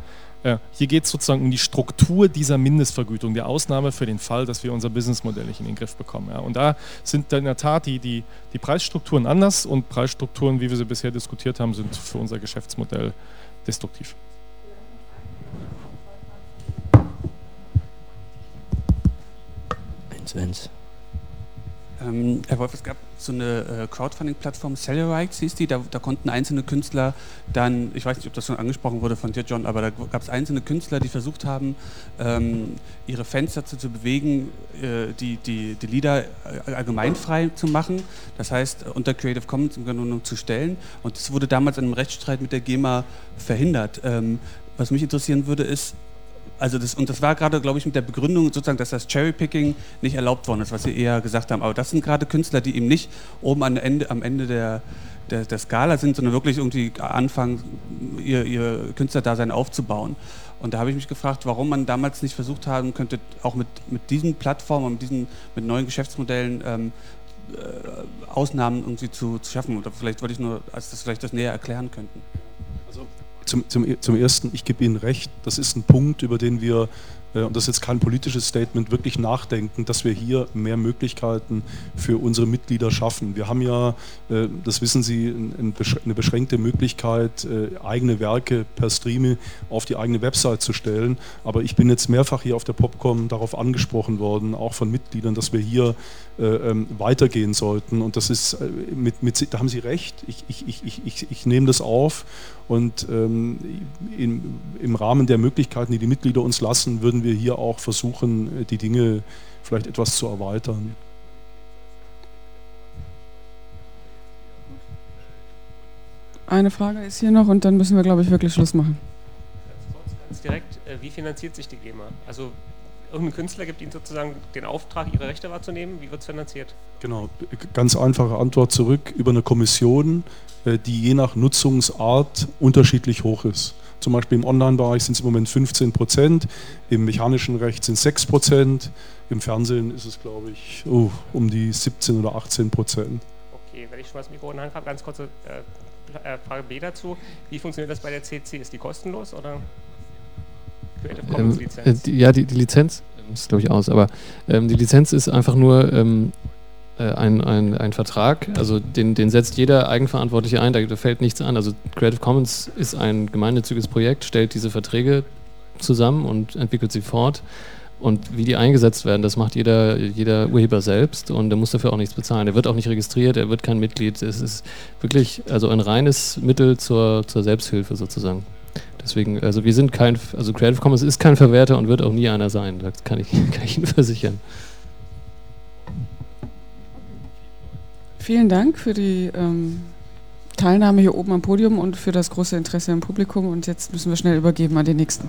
Äh, hier geht es sozusagen um die Struktur dieser Mindestvergütung, der Ausnahme für den Fall, dass wir unser Businessmodell nicht in den Griff bekommen. Ja. Und da sind in der Tat die, die, die Preisstrukturen anders und Preisstrukturen, wie wir sie bisher diskutiert haben, sind für unser Geschäftsmodell destruktiv. Eins, eins. Ähm, Herr Wolf, es gab so eine äh, Crowdfunding-Plattform, Cellarites hieß die, da, da, konnten einzelne Künstler dann, ich weiß nicht, ob das schon angesprochen wurde von dir, John, aber da gab es einzelne Künstler, die versucht haben, ähm, ihre Fans dazu zu bewegen, äh, die, die, die Lieder allgemeinfrei zu machen, das heißt unter Creative Commons Grunde zu stellen. Und das wurde damals in einem Rechtsstreit mit der GEMA verhindert. Ähm, was mich interessieren würde, ist, also das, und das war gerade, glaube ich, mit der Begründung sozusagen, dass das Cherrypicking nicht erlaubt worden ist, was Sie eher gesagt haben. Aber das sind gerade Künstler, die eben nicht oben am Ende, am Ende der, der, der Skala sind, sondern wirklich irgendwie anfangen, ihr, ihr Künstlerdasein aufzubauen. Und da habe ich mich gefragt, warum man damals nicht versucht haben könnte, auch mit, mit diesen Plattformen, mit, diesen, mit neuen Geschäftsmodellen ähm, äh, Ausnahmen irgendwie zu, zu schaffen. Oder vielleicht wollte ich nur, als das vielleicht das näher erklären könnten. Zum, zum, zum Ersten, ich gebe Ihnen recht, das ist ein Punkt, über den wir und das ist jetzt kein politisches Statement, wirklich nachdenken, dass wir hier mehr Möglichkeiten für unsere Mitglieder schaffen. Wir haben ja, äh, das wissen Sie, eine beschränkte Möglichkeit, äh, eigene Werke per Stream auf die eigene Website zu stellen. Aber ich bin jetzt mehrfach hier auf der Popcom darauf angesprochen worden, auch von Mitgliedern, dass wir hier ähm, weitergehen sollten. Und das ist, mit, mit, da haben Sie recht, ich, ich, ich, ich, ich nehme das auf und ähm, in, im Rahmen der Möglichkeiten, die die Mitglieder uns lassen, würden wir hier auch versuchen, die Dinge vielleicht etwas zu erweitern. Eine Frage ist hier noch und dann müssen wir, glaube ich, wirklich Schluss machen. Ganz kurz, ganz direkt, äh, wie finanziert sich die GEMA? Also irgendein Künstler gibt Ihnen sozusagen den Auftrag, Ihre Rechte wahrzunehmen. Wie wird es finanziert? Genau, ganz einfache Antwort zurück über eine Kommission, äh, die je nach Nutzungsart unterschiedlich hoch ist. Zum Beispiel im Online-Bereich sind es im Moment 15 Prozent, im mechanischen Recht sind es 6 Prozent, im Fernsehen ist es, glaube ich, oh, um die 17 oder 18 Prozent. Okay, wenn ich schon mal das Mikro in der Hand habe, ganz kurze äh, äh Frage B dazu. Wie funktioniert das bei der CC? Ist die kostenlos oder Creative Commons ähm, Lizenz? Ähm, ja, die, die Lizenz ist, glaube ich, aus, aber ähm, die Lizenz ist einfach nur ähm, äh, ein, ein, ein Vertrag, also den, den setzt jeder Eigenverantwortliche ein, da, fällt nichts an. Also Creative Commons ist ein gemeinnütziges Projekt, stellt diese Verträge zusammen und entwickelt sie fort. Und wie die eingesetzt werden, das macht jeder, jeder Urheber selbst und er muss dafür auch nichts bezahlen. Er wird auch nicht registriert, er wird kein Mitglied. Es ist wirklich also ein reines Mittel zur, zur Selbsthilfe sozusagen. Deswegen, also wir sind kein, also Creative Commons ist kein Verwerter und wird auch nie einer sein. Das kann ich, <laughs> kann ich Ihnen versichern. Vielen Dank für die ähm, Teilnahme hier oben am Podium und für das große Interesse im Publikum. Und jetzt müssen wir schnell übergeben an den nächsten.